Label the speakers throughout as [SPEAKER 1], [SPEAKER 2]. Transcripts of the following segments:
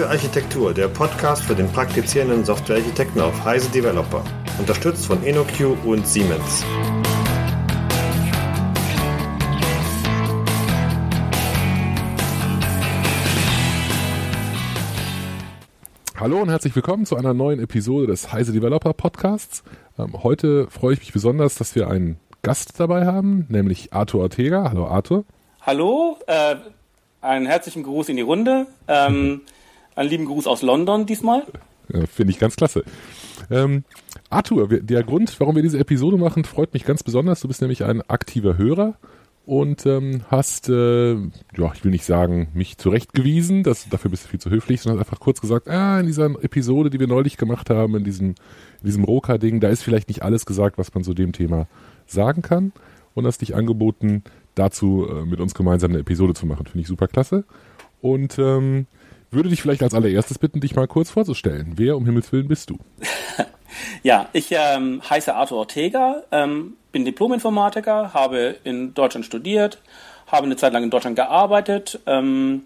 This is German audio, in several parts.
[SPEAKER 1] Softwarearchitektur, der Podcast für den praktizierenden Softwarearchitekten auf Heise Developer. Unterstützt von InnoQ und Siemens.
[SPEAKER 2] Hallo und herzlich willkommen zu einer neuen Episode des Heise Developer Podcasts. Ähm, heute freue ich mich besonders, dass wir einen Gast dabei haben, nämlich Arthur Ortega. Hallo Arthur.
[SPEAKER 3] Hallo, äh, einen herzlichen Gruß in die Runde. Ähm, einen lieben Gruß aus London diesmal.
[SPEAKER 2] Ja, Finde ich ganz klasse. Ähm, Arthur, der Grund, warum wir diese Episode machen, freut mich ganz besonders. Du bist nämlich ein aktiver Hörer und ähm, hast, äh, ja, ich will nicht sagen, mich zurechtgewiesen, das, dafür bist du viel zu höflich, sondern hast einfach kurz gesagt, ah, in dieser Episode, die wir neulich gemacht haben, in diesem, diesem Roka-Ding, da ist vielleicht nicht alles gesagt, was man zu dem Thema sagen kann und hast dich angeboten, dazu äh, mit uns gemeinsam eine Episode zu machen. Finde ich super klasse. Und ähm, würde dich vielleicht als allererstes bitten, dich mal kurz vorzustellen. Wer um Himmels Willen bist du?
[SPEAKER 3] ja, ich ähm, heiße Arthur Ortega, ähm, bin Diplom-Informatiker, habe in Deutschland studiert, habe eine Zeit lang in Deutschland gearbeitet ähm,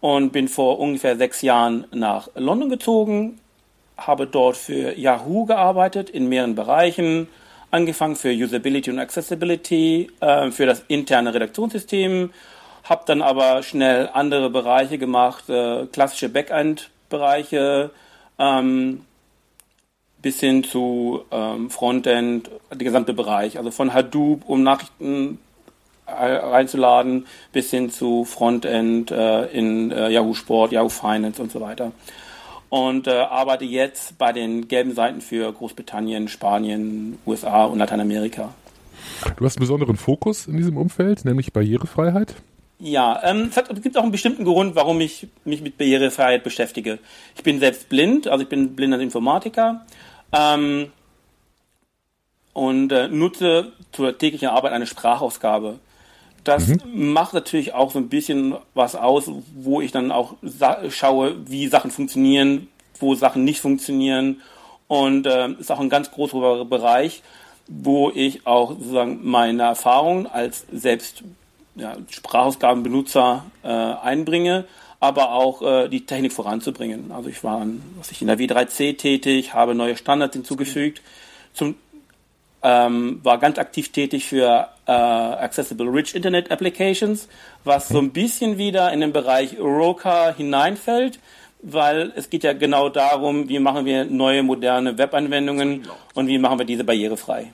[SPEAKER 3] und bin vor ungefähr sechs Jahren nach London gezogen, habe dort für Yahoo gearbeitet in mehreren Bereichen, angefangen für Usability und Accessibility, äh, für das interne Redaktionssystem, habe dann aber schnell andere Bereiche gemacht, äh, klassische Backend-Bereiche, ähm, bis hin zu ähm, Frontend, der gesamte Bereich, also von Hadoop, um Nachrichten äh, reinzuladen, bis hin zu Frontend äh, in äh, Yahoo Sport, Yahoo Finance und so weiter und äh, arbeite jetzt bei den gelben Seiten für Großbritannien, Spanien, USA und Lateinamerika.
[SPEAKER 2] Du hast einen besonderen Fokus in diesem Umfeld, nämlich Barrierefreiheit.
[SPEAKER 3] Ja, ähm, es, gibt auch einen bestimmten Grund, warum ich mich mit Barrierefreiheit beschäftige. Ich bin selbst blind, also ich bin blinder Informatiker ähm, und äh, nutze zur täglichen Arbeit eine Sprachausgabe. Das mhm. macht natürlich auch so ein bisschen was aus, wo ich dann auch schaue, wie Sachen funktionieren, wo Sachen nicht funktionieren. Und äh, ist auch ein ganz großer Bereich, wo ich auch sozusagen meine Erfahrungen als selbst ja, Sprachausgabenbenutzer äh, einbringe, aber auch äh, die Technik voranzubringen. Also ich war was ich in der W3C tätig, habe neue Standards hinzugefügt. Zum ähm, war ganz aktiv tätig für äh, Accessible Rich Internet Applications, was so ein bisschen wieder in den Bereich Roka hineinfällt, weil es geht ja genau darum, wie machen wir neue moderne Webanwendungen und wie machen wir diese barrierefrei.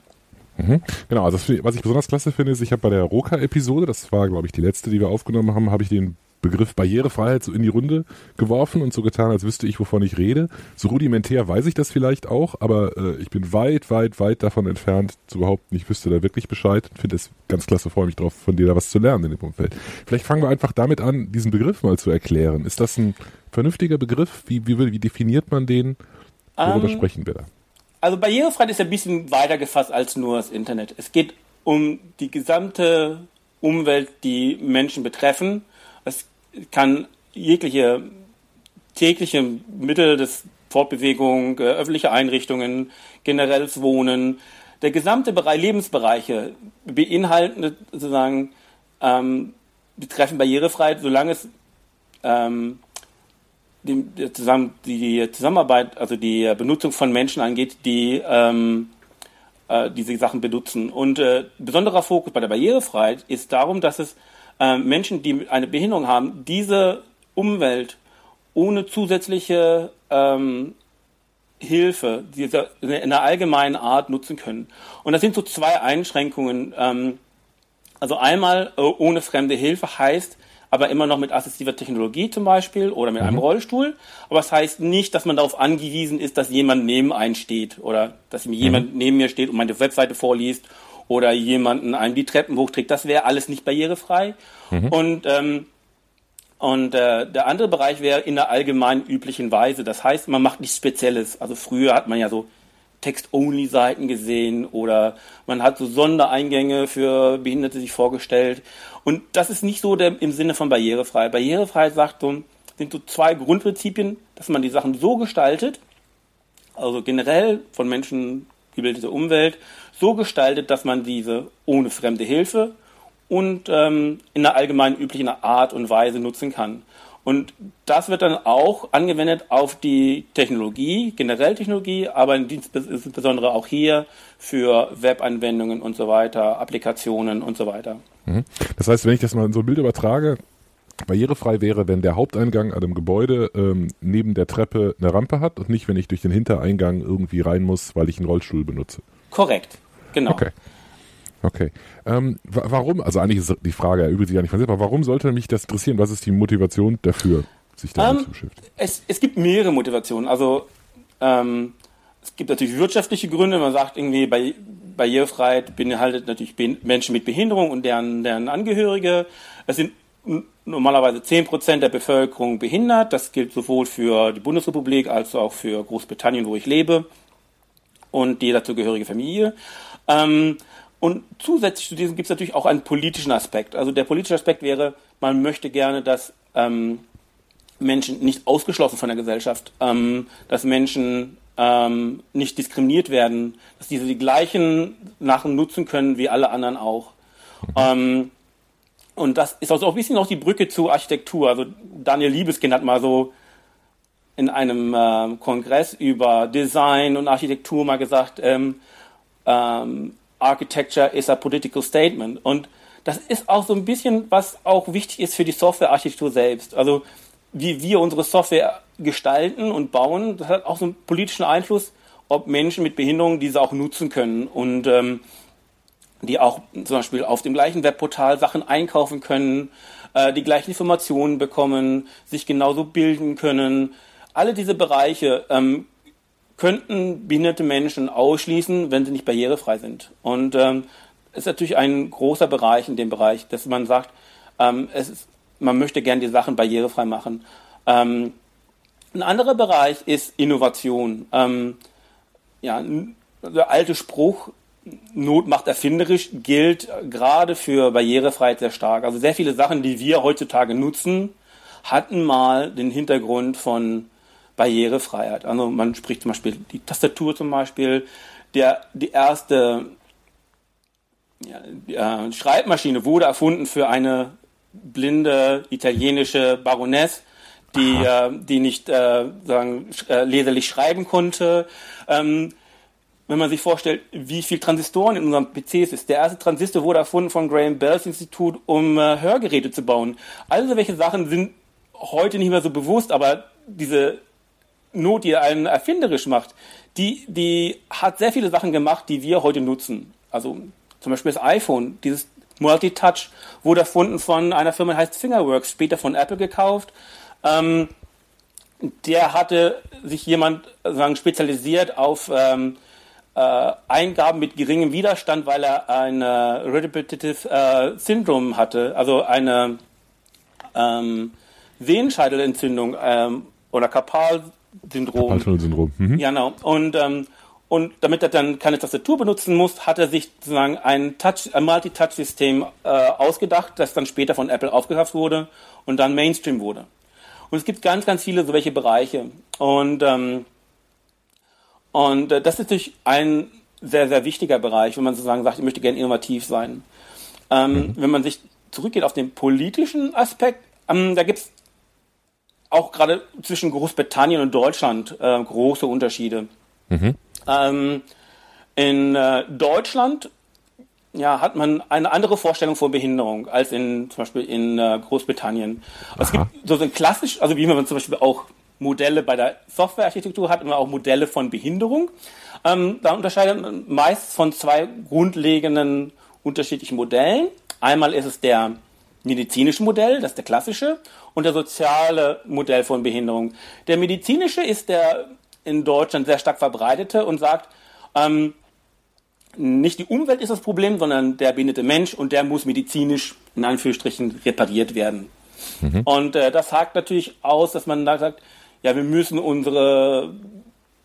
[SPEAKER 2] Mhm. Genau, also was ich besonders klasse finde, ist, ich habe bei der Roka-Episode, das war, glaube ich, die letzte, die wir aufgenommen haben, habe ich den Begriff Barrierefreiheit so in die Runde geworfen und so getan, als wüsste ich, wovon ich rede. So rudimentär weiß ich das vielleicht auch, aber äh, ich bin weit, weit, weit davon entfernt, zu behaupten, ich wüsste da wirklich Bescheid. Finde es ganz klasse, freue mich drauf, von dir da was zu lernen in dem Umfeld. Vielleicht fangen wir einfach damit an, diesen Begriff mal zu erklären. Ist das ein vernünftiger Begriff? Wie, wie, wie definiert man den? Worüber um, ähm, sprechen wir da?
[SPEAKER 3] Also Barrierefreiheit ist ein bisschen weiter gefasst als nur das Internet. Es geht um die gesamte Umwelt, die Menschen betreffen es kann jegliche tägliche Mittel des Fortbewegung, äh, öffentliche Einrichtungen, generelles Wohnen, der gesamte Bereich, Lebensbereiche beinhalten sozusagen ähm, betreffen Barrierefreiheit, solange es ähm, die, Zusammenarbeit, also die Benutzung von Menschen angeht, die ähm, äh, diese Sachen benutzen. Und äh, besonderer Fokus bei der Barrierefreiheit ist darum, dass es äh, Menschen, die eine Behinderung haben, diese Umwelt ohne zusätzliche ähm, Hilfe diese, in einer allgemeinen Art nutzen können. Und das sind so zwei Einschränkungen. Ähm, also einmal äh, ohne fremde Hilfe heißt, aber immer noch mit assistiver Technologie zum Beispiel oder mit mhm. einem Rollstuhl. Aber es das heißt nicht, dass man darauf angewiesen ist, dass jemand neben einen steht oder dass mhm. jemand neben mir steht und meine Webseite vorliest oder jemanden einem die Treppen hochträgt. Das wäre alles nicht barrierefrei. Mhm. Und ähm, und äh, der andere Bereich wäre in der allgemein üblichen Weise. Das heißt, man macht nichts Spezielles. Also früher hat man ja so Text-Only-Seiten gesehen oder man hat so Sondereingänge für Behinderte sich vorgestellt. Und das ist nicht so der, im Sinne von Barrierefreiheit. Barrierefreiheit sagt so, sind so zwei Grundprinzipien, dass man die Sachen so gestaltet, also generell von Menschen gebildete Umwelt, so gestaltet, dass man diese ohne fremde Hilfe und ähm, in einer allgemein üblichen Art und Weise nutzen kann. Und das wird dann auch angewendet auf die Technologie, generell Technologie, aber insbesondere auch hier für Webanwendungen und so weiter, Applikationen und so weiter.
[SPEAKER 2] Mhm. Das heißt, wenn ich das mal in so ein Bild übertrage, barrierefrei wäre, wenn der Haupteingang an einem Gebäude ähm, neben der Treppe eine Rampe hat und nicht, wenn ich durch den Hintereingang irgendwie rein muss, weil ich einen Rollstuhl benutze.
[SPEAKER 3] Korrekt, genau.
[SPEAKER 2] Okay. Okay. Ähm, warum, also eigentlich ist die Frage erübrigt sich ja nicht von selbst, aber warum sollte mich das interessieren? Was ist die Motivation dafür, sich damit um, zu beschäftigen?
[SPEAKER 3] Es, es gibt mehrere Motivationen. Also ähm, es gibt natürlich wirtschaftliche Gründe. Man sagt irgendwie, bei Barrierefreiheit beinhaltet natürlich Menschen mit Behinderung und deren, deren Angehörige. Es sind normalerweise 10% der Bevölkerung behindert. Das gilt sowohl für die Bundesrepublik als auch für Großbritannien, wo ich lebe, und die dazugehörige Familie. Ähm, und zusätzlich zu diesem gibt es natürlich auch einen politischen Aspekt. Also der politische Aspekt wäre, man möchte gerne, dass ähm, Menschen nicht ausgeschlossen von der Gesellschaft, ähm, dass Menschen ähm, nicht diskriminiert werden, dass diese die gleichen Sachen nutzen können wie alle anderen auch. Ähm, und das ist also auch ein bisschen noch die Brücke zur Architektur. Also Daniel Liebeskind hat mal so in einem äh, Kongress über Design und Architektur mal gesagt, ähm, ähm, Architecture is a political statement. Und das ist auch so ein bisschen, was auch wichtig ist für die Softwarearchitektur selbst. Also wie wir unsere Software gestalten und bauen, das hat auch so einen politischen Einfluss, ob Menschen mit Behinderungen diese auch nutzen können und ähm, die auch zum Beispiel auf dem gleichen Webportal Sachen einkaufen können, äh, die gleichen Informationen bekommen, sich genauso bilden können. Alle diese Bereiche ähm, könnten behinderte Menschen ausschließen, wenn sie nicht barrierefrei sind. Und ähm, ist natürlich ein großer Bereich in dem Bereich, dass man sagt, ähm, es ist, man möchte gern die Sachen barrierefrei machen. Ähm, ein anderer Bereich ist Innovation. Ähm, ja, der alte Spruch, Not macht erfinderisch, gilt gerade für Barrierefreiheit sehr stark. Also sehr viele Sachen, die wir heutzutage nutzen, hatten mal den Hintergrund von Barrierefreiheit. Also man spricht zum Beispiel die Tastatur zum Beispiel, der, die erste ja, äh, Schreibmaschine wurde erfunden für eine blinde italienische Baroness, die, äh, die nicht äh, sagen, äh, leserlich schreiben konnte. Ähm, wenn man sich vorstellt, wie viel Transistoren in unserem PCs ist. Der erste Transistor wurde erfunden von Graham Bells Institut, um äh, Hörgeräte zu bauen. Also welche Sachen sind heute nicht mehr so bewusst, aber diese Not, die einen erfinderisch macht, die, die hat sehr viele Sachen gemacht, die wir heute nutzen. Also zum Beispiel das iPhone, dieses Multitouch wurde erfunden von einer Firma, die heißt Fingerworks, später von Apple gekauft. Ähm, der hatte sich jemand sagen, spezialisiert auf ähm, äh, Eingaben mit geringem Widerstand, weil er ein äh, Repetitive äh, Syndrom hatte, also eine ähm, Sehenscheidelentzündung ähm, oder Karpal Syndrom.
[SPEAKER 2] Halstunnelsyndrom. Mhm.
[SPEAKER 3] Genau. Und, ähm, und damit er dann keine Tastatur benutzen muss, hat er sich sozusagen ein Touch, ein Multi-Touch-System äh, ausgedacht, das dann später von Apple aufgekauft wurde und dann Mainstream wurde. Und es gibt ganz, ganz viele solche Bereiche. Und, ähm, und äh, das ist natürlich ein sehr, sehr wichtiger Bereich, wenn man sozusagen sagt, ich möchte gerne innovativ sein. Ähm, mhm. Wenn man sich zurückgeht auf den politischen Aspekt, ähm, da gibt es auch gerade zwischen Großbritannien und Deutschland äh, große Unterschiede. Mhm. Ähm, in äh, Deutschland ja, hat man eine andere Vorstellung von Behinderung als in zum Beispiel in äh, Großbritannien. Es gibt so ein klassisch, also wie man zum Beispiel auch Modelle bei der Softwarearchitektur hat, immer auch Modelle von Behinderung. Ähm, da unterscheidet man meist von zwei grundlegenden unterschiedlichen Modellen. Einmal ist es der medizinische Modell, das ist der klassische, und der soziale Modell von Behinderung. Der medizinische ist der in Deutschland sehr stark verbreitete und sagt, ähm, nicht die Umwelt ist das Problem, sondern der behinderte Mensch und der muss medizinisch in Anführungsstrichen repariert werden. Mhm. Und äh, das sagt natürlich aus, dass man da sagt, ja, wir müssen unsere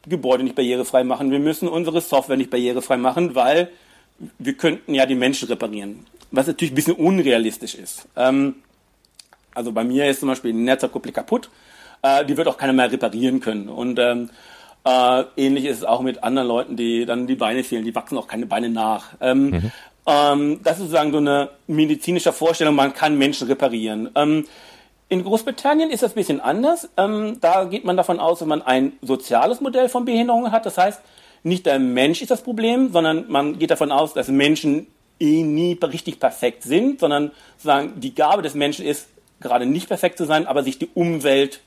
[SPEAKER 3] Gebäude nicht barrierefrei machen, wir müssen unsere Software nicht barrierefrei machen, weil wir könnten ja die Menschen reparieren. Was natürlich ein bisschen unrealistisch ist. Ähm, also bei mir ist zum Beispiel eine Netzwerkkupplung kaputt. Äh, die wird auch keiner mehr reparieren können. Und ähm, äh, ähnlich ist es auch mit anderen Leuten, die dann die Beine fehlen. Die wachsen auch keine Beine nach. Ähm, mhm. ähm, das ist sozusagen so eine medizinische Vorstellung, man kann Menschen reparieren. Ähm, in Großbritannien ist das ein bisschen anders. Ähm, da geht man davon aus, wenn man ein soziales Modell von Behinderungen hat. Das heißt, nicht der Mensch ist das Problem, sondern man geht davon aus, dass Menschen eh nie richtig perfekt sind, sondern sozusagen die Gabe des Menschen ist, gerade nicht perfekt zu sein, aber sich die Umwelt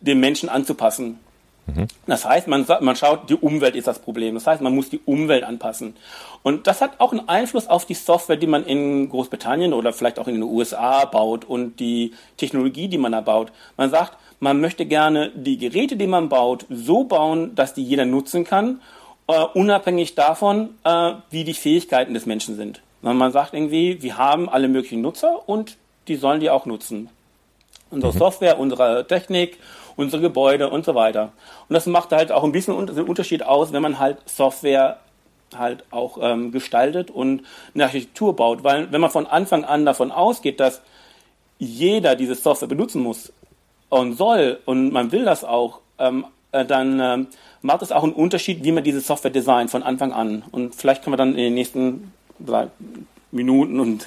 [SPEAKER 3] dem Menschen anzupassen. Mhm. Das heißt, man, man schaut, die Umwelt ist das Problem. Das heißt, man muss die Umwelt anpassen. Und das hat auch einen Einfluss auf die Software, die man in Großbritannien oder vielleicht auch in den USA baut und die Technologie, die man da baut. Man sagt, man möchte gerne die Geräte, die man baut, so bauen, dass die jeder nutzen kann, äh, unabhängig davon, äh, wie die Fähigkeiten des Menschen sind. Man sagt irgendwie, wir haben alle möglichen Nutzer und die sollen die auch nutzen. Unsere mhm. Software, unsere Technik unsere Gebäude und so weiter. Und das macht halt auch ein bisschen den Unterschied aus, wenn man halt Software halt auch ähm, gestaltet und eine Architektur baut. Weil wenn man von Anfang an davon ausgeht, dass jeder diese Software benutzen muss und soll und man will das auch, ähm, äh, dann ähm, macht es auch einen Unterschied, wie man diese Software designt von Anfang an. Und vielleicht können wir dann in den nächsten Minuten und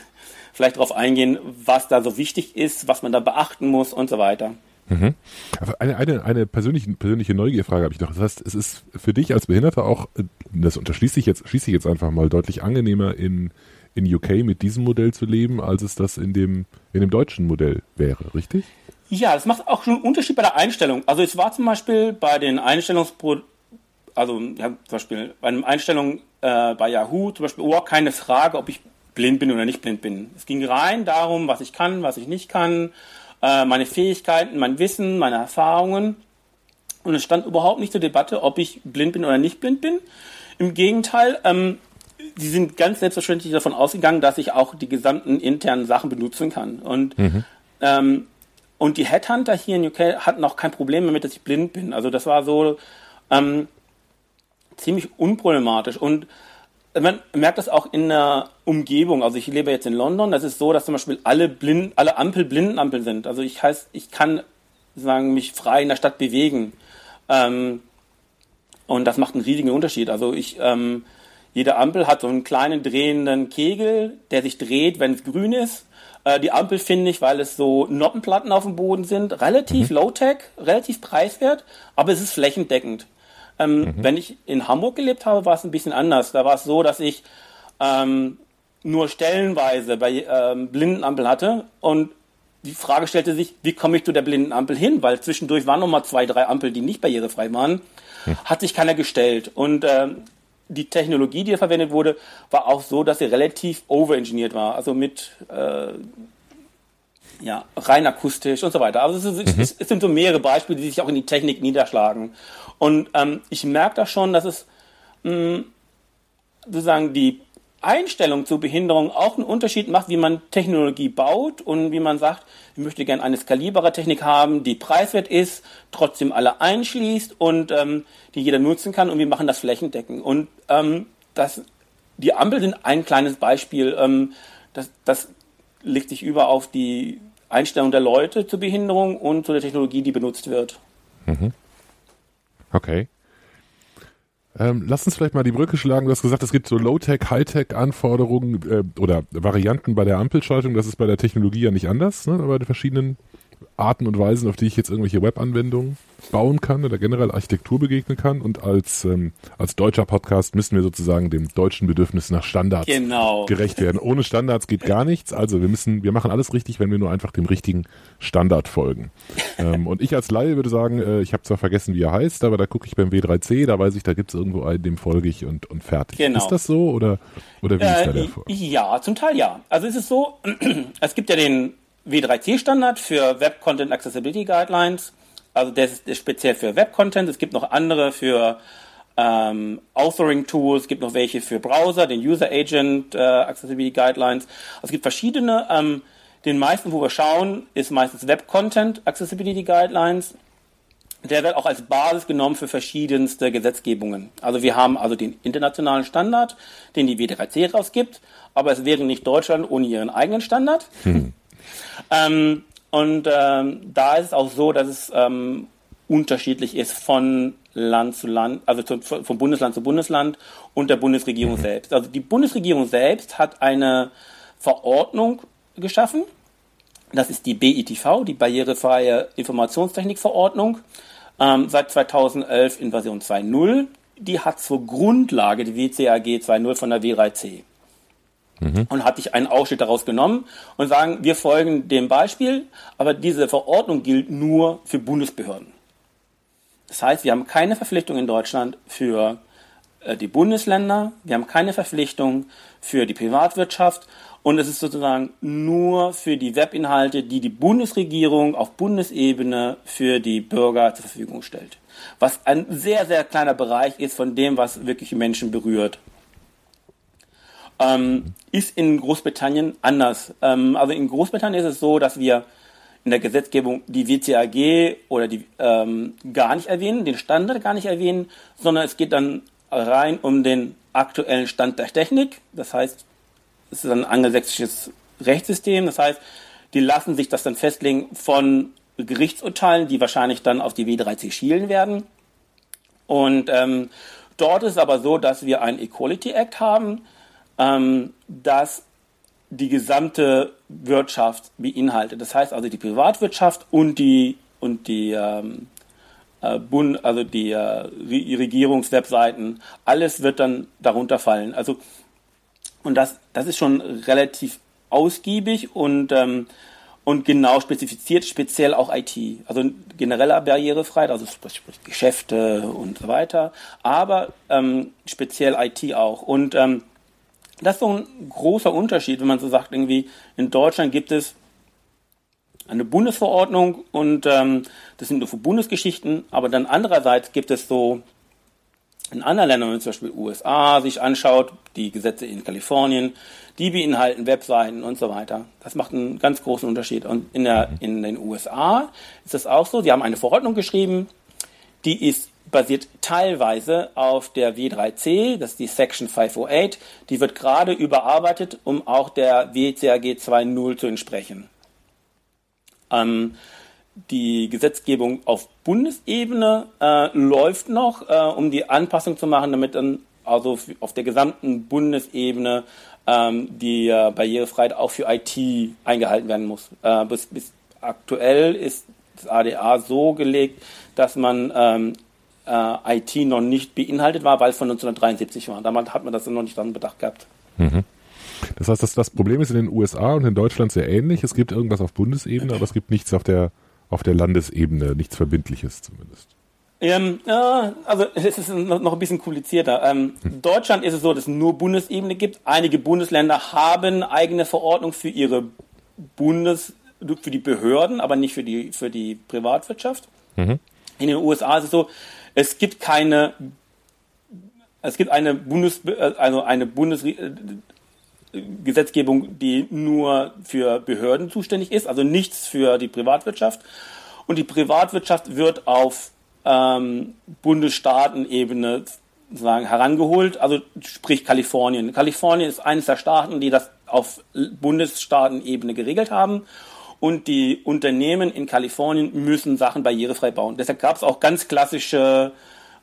[SPEAKER 3] vielleicht darauf eingehen, was da so wichtig ist, was man da beachten muss und so weiter.
[SPEAKER 2] Mhm. Eine, eine, eine persönliche, persönliche Neugierfrage habe ich noch. Das heißt, es ist für dich als Behinderter auch, äh, das unterschließe ich jetzt, schließe ich jetzt einfach mal deutlich angenehmer in, in UK mit diesem Modell zu leben, als es das in dem, in dem deutschen Modell wäre, richtig?
[SPEAKER 3] Ja, das macht auch schon einen Unterschied bei der Einstellung. Also es war zum Beispiel bei den Einstellungspro, also ja, zum Beispiel bei einer Einstellung äh, bei Yahoo zum Beispiel, oh, keine Frage, ob ich blind bin oder nicht blind bin. Es ging rein darum, was ich kann, was ich nicht kann äh, meine Fähigkeiten, mein Wissen, meine Erfahrungen. Und es stand überhaupt nicht zur Debatte, ob ich blind bin oder nicht blind bin. Im Gegenteil, ähm, sie sind ganz selbstverständlich davon ausgegangen, dass ich auch die gesamten internen Sachen benutzen kann. Und, mhm. ähm, und die Headhunter hier in UK hatten auch kein Problem damit, dass ich blind bin. Also das war so ähm, ziemlich unproblematisch. Und man merkt das auch in der Umgebung. Also ich lebe jetzt in London. Das ist so, dass zum Beispiel alle blind, alle Ampel Blindenampel sind. Also ich heißt, ich kann sagen mich frei in der Stadt bewegen. Ähm, und das macht einen riesigen Unterschied. Also ich, ähm, jede Ampel hat so einen kleinen drehenden Kegel, der sich dreht, wenn es grün ist. Äh, die Ampel finde ich, weil es so Noppenplatten auf dem Boden sind, relativ mhm. low-tech, relativ preiswert, aber es ist flächendeckend. Ähm, mhm. Wenn ich in Hamburg gelebt habe, war es ein bisschen anders. Da war es so, dass ich ähm, nur stellenweise bei ähm, Blindenampel hatte und die Frage stellte sich, wie komme ich zu der Blindenampel hin? Weil zwischendurch waren noch mal zwei, drei Ampeln, die nicht barrierefrei waren. Mhm. Hat sich keiner gestellt. Und ähm, die Technologie, die verwendet wurde, war auch so, dass sie relativ overengineert war. Also mit äh, ja, rein akustisch und so weiter. Also es, ist, mhm. es, sind so mehrere Beispiele, die sich auch in die Technik niederschlagen. Und ähm, ich merke da schon, dass es mh, sozusagen die Einstellung zur Behinderung auch einen Unterschied macht, wie man Technologie baut und wie man sagt, ich möchte gerne eine skalierbare Technik haben, die preiswert ist, trotzdem alle einschließt und ähm, die jeder nutzen kann und wir machen das flächendeckend. Und ähm, das, die Ampel sind ein kleines Beispiel. Ähm, das, das legt sich über auf die Einstellung der Leute zur Behinderung und zu der Technologie, die benutzt wird. Mhm.
[SPEAKER 2] Okay. Ähm, lass uns vielleicht mal die Brücke schlagen. Du hast gesagt, es gibt so Low-Tech, High-Tech-Anforderungen äh, oder Varianten bei der Ampelschaltung. Das ist bei der Technologie ja nicht anders, ne? bei den verschiedenen Arten und Weisen, auf die ich jetzt irgendwelche Webanwendungen bauen kann oder generell Architektur begegnen kann. Und als, ähm, als deutscher Podcast müssen wir sozusagen dem deutschen Bedürfnis nach Standards genau. gerecht werden. Ohne Standards geht gar nichts. Also wir müssen, wir machen alles richtig, wenn wir nur einfach dem richtigen Standard folgen. ähm, und ich als Laie würde sagen, äh, ich habe zwar vergessen, wie er heißt, aber da gucke ich beim W3C, da weiß ich, da gibt es irgendwo einen, dem folge ich und, und fertig. Genau. Ist das so oder, oder wie äh, ist da der Erfolg?
[SPEAKER 3] Ja, zum Teil ja. Also es ist so, es gibt ja den W3C-Standard für Web Content Accessibility Guidelines. Also der ist, ist speziell für Web-Content. Es gibt noch andere für ähm, Authoring-Tools, es gibt noch welche für Browser, den User Agent äh, Accessibility Guidelines. Also es gibt verschiedene. Ähm, den meisten, wo wir schauen, ist meistens Web Content Accessibility Guidelines. Der wird auch als Basis genommen für verschiedenste Gesetzgebungen. Also wir haben also den internationalen Standard, den die W3C rausgibt, aber es wäre nicht Deutschland ohne ihren eigenen Standard. Hm. Ähm, und ähm, da ist es auch so, dass es ähm, unterschiedlich ist von Land zu Land, also zu, von Bundesland zu Bundesland und der Bundesregierung mhm. selbst. Also die Bundesregierung selbst hat eine Verordnung geschaffen, Das ist die BITV, die Barrierefreie Informationstechnikverordnung, ähm, seit 2011 in Version 2.0. Die hat zur Grundlage die WCAG 2.0 von der W3C. Mhm. Und hatte ich einen Ausschnitt daraus genommen und sagen, wir folgen dem Beispiel, aber diese Verordnung gilt nur für Bundesbehörden. Das heißt, wir haben keine Verpflichtung in Deutschland für äh, die Bundesländer, wir haben keine Verpflichtung für die Privatwirtschaft und es ist sozusagen nur für die Webinhalte, die die Bundesregierung auf Bundesebene für die Bürger zur Verfügung stellt. Was ein sehr, sehr kleiner Bereich ist von dem, was wirklich Menschen berührt. Ähm, ist in Großbritannien anders. Ähm, also in Großbritannien ist es so, dass wir in der Gesetzgebung die WCAG oder die ähm, gar nicht erwähnen, den Standard gar nicht erwähnen, sondern es geht dann rein um den aktuellen Stand der Technik. Das heißt, es ist ein angelsächsisches Rechtssystem. Das heißt, die lassen sich das dann festlegen von Gerichtsurteilen, die wahrscheinlich dann auf die W3C schielen werden. Und ähm, dort ist es aber so, dass wir einen Equality Act haben, ähm, das die gesamte Wirtschaft beinhaltet. Das heißt also die Privatwirtschaft und die und die ähm, äh, Bund, also die äh, Regierungswebseiten, alles wird dann darunter fallen. Also und das, das ist schon relativ ausgiebig und, ähm, und genau spezifiziert, speziell auch IT. Also genereller Barrierefreiheit, also sprich Geschäfte und so weiter, aber ähm, speziell IT auch. Und ähm, das ist so ein großer Unterschied, wenn man so sagt, irgendwie in Deutschland gibt es eine Bundesverordnung und ähm, das sind nur für Bundesgeschichten, aber dann andererseits gibt es so in anderen Ländern, wenn man zum Beispiel USA sich anschaut, die Gesetze in Kalifornien, die beinhalten Webseiten und so weiter. Das macht einen ganz großen Unterschied. Und in, der, in den USA ist es auch so, sie haben eine Verordnung geschrieben, die ist basiert teilweise auf der W3C, das ist die Section 508, die wird gerade überarbeitet, um auch der WCAG 2.0 zu entsprechen. Ähm, die Gesetzgebung auf Bundesebene äh, läuft noch, äh, um die Anpassung zu machen, damit dann also auf der gesamten Bundesebene ähm, die äh, Barrierefreiheit auch für IT eingehalten werden muss. Äh, bis, bis aktuell ist das ADA so gelegt, dass man ähm, äh, IT noch nicht beinhaltet war, weil es von 1973 war. Damals hat man das noch nicht dann bedacht gehabt.
[SPEAKER 2] Mhm. Das heißt, dass das Problem ist in den USA und in Deutschland sehr ähnlich. Es gibt irgendwas auf Bundesebene, aber es gibt nichts auf der auf der Landesebene, nichts Verbindliches zumindest.
[SPEAKER 3] Ähm, ja, also es ist noch ein bisschen komplizierter. Ähm, hm. Deutschland ist es so, dass es nur Bundesebene gibt. Einige Bundesländer haben eigene Verordnungen für ihre Bundes, für die Behörden, aber nicht für die, für die Privatwirtschaft. Mhm. In den USA ist es so, es gibt keine, es gibt eine Bundes, also eine Bundesgesetzgebung, die nur für Behörden zuständig ist, also nichts für die Privatwirtschaft. Und die Privatwirtschaft wird auf ähm, Bundesstaatenebene sagen herangeholt, also sprich Kalifornien. Kalifornien ist eines der Staaten, die das auf Bundesstaatenebene geregelt haben und die Unternehmen in Kalifornien müssen Sachen barrierefrei bauen. Deshalb gab es auch ganz klassische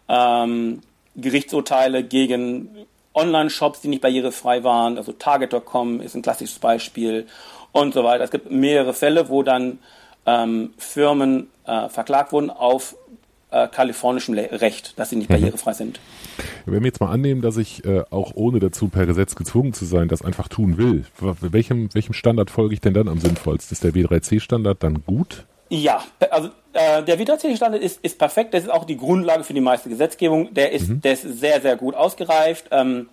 [SPEAKER 3] ähm, Gerichtsurteile gegen Online-Shops, die nicht barrierefrei waren. Also Target.com ist ein klassisches Beispiel und so weiter. Es gibt mehrere Fälle, wo dann ähm, Firmen äh, verklagt wurden auf äh, kalifornischem Recht, dass sie nicht mhm. barrierefrei sind.
[SPEAKER 2] Wenn wir jetzt mal annehmen, dass ich äh, auch ohne dazu per Gesetz gezwungen zu sein, das einfach tun will, welchem, welchem Standard folge ich denn dann am sinnvollsten? Ist der W3C-Standard dann gut?
[SPEAKER 3] Ja, also äh, der W3C-Standard ist, ist perfekt. Das ist auch die Grundlage für die meiste Gesetzgebung. Der ist, mhm. der ist sehr, sehr gut ausgereift. Ähm,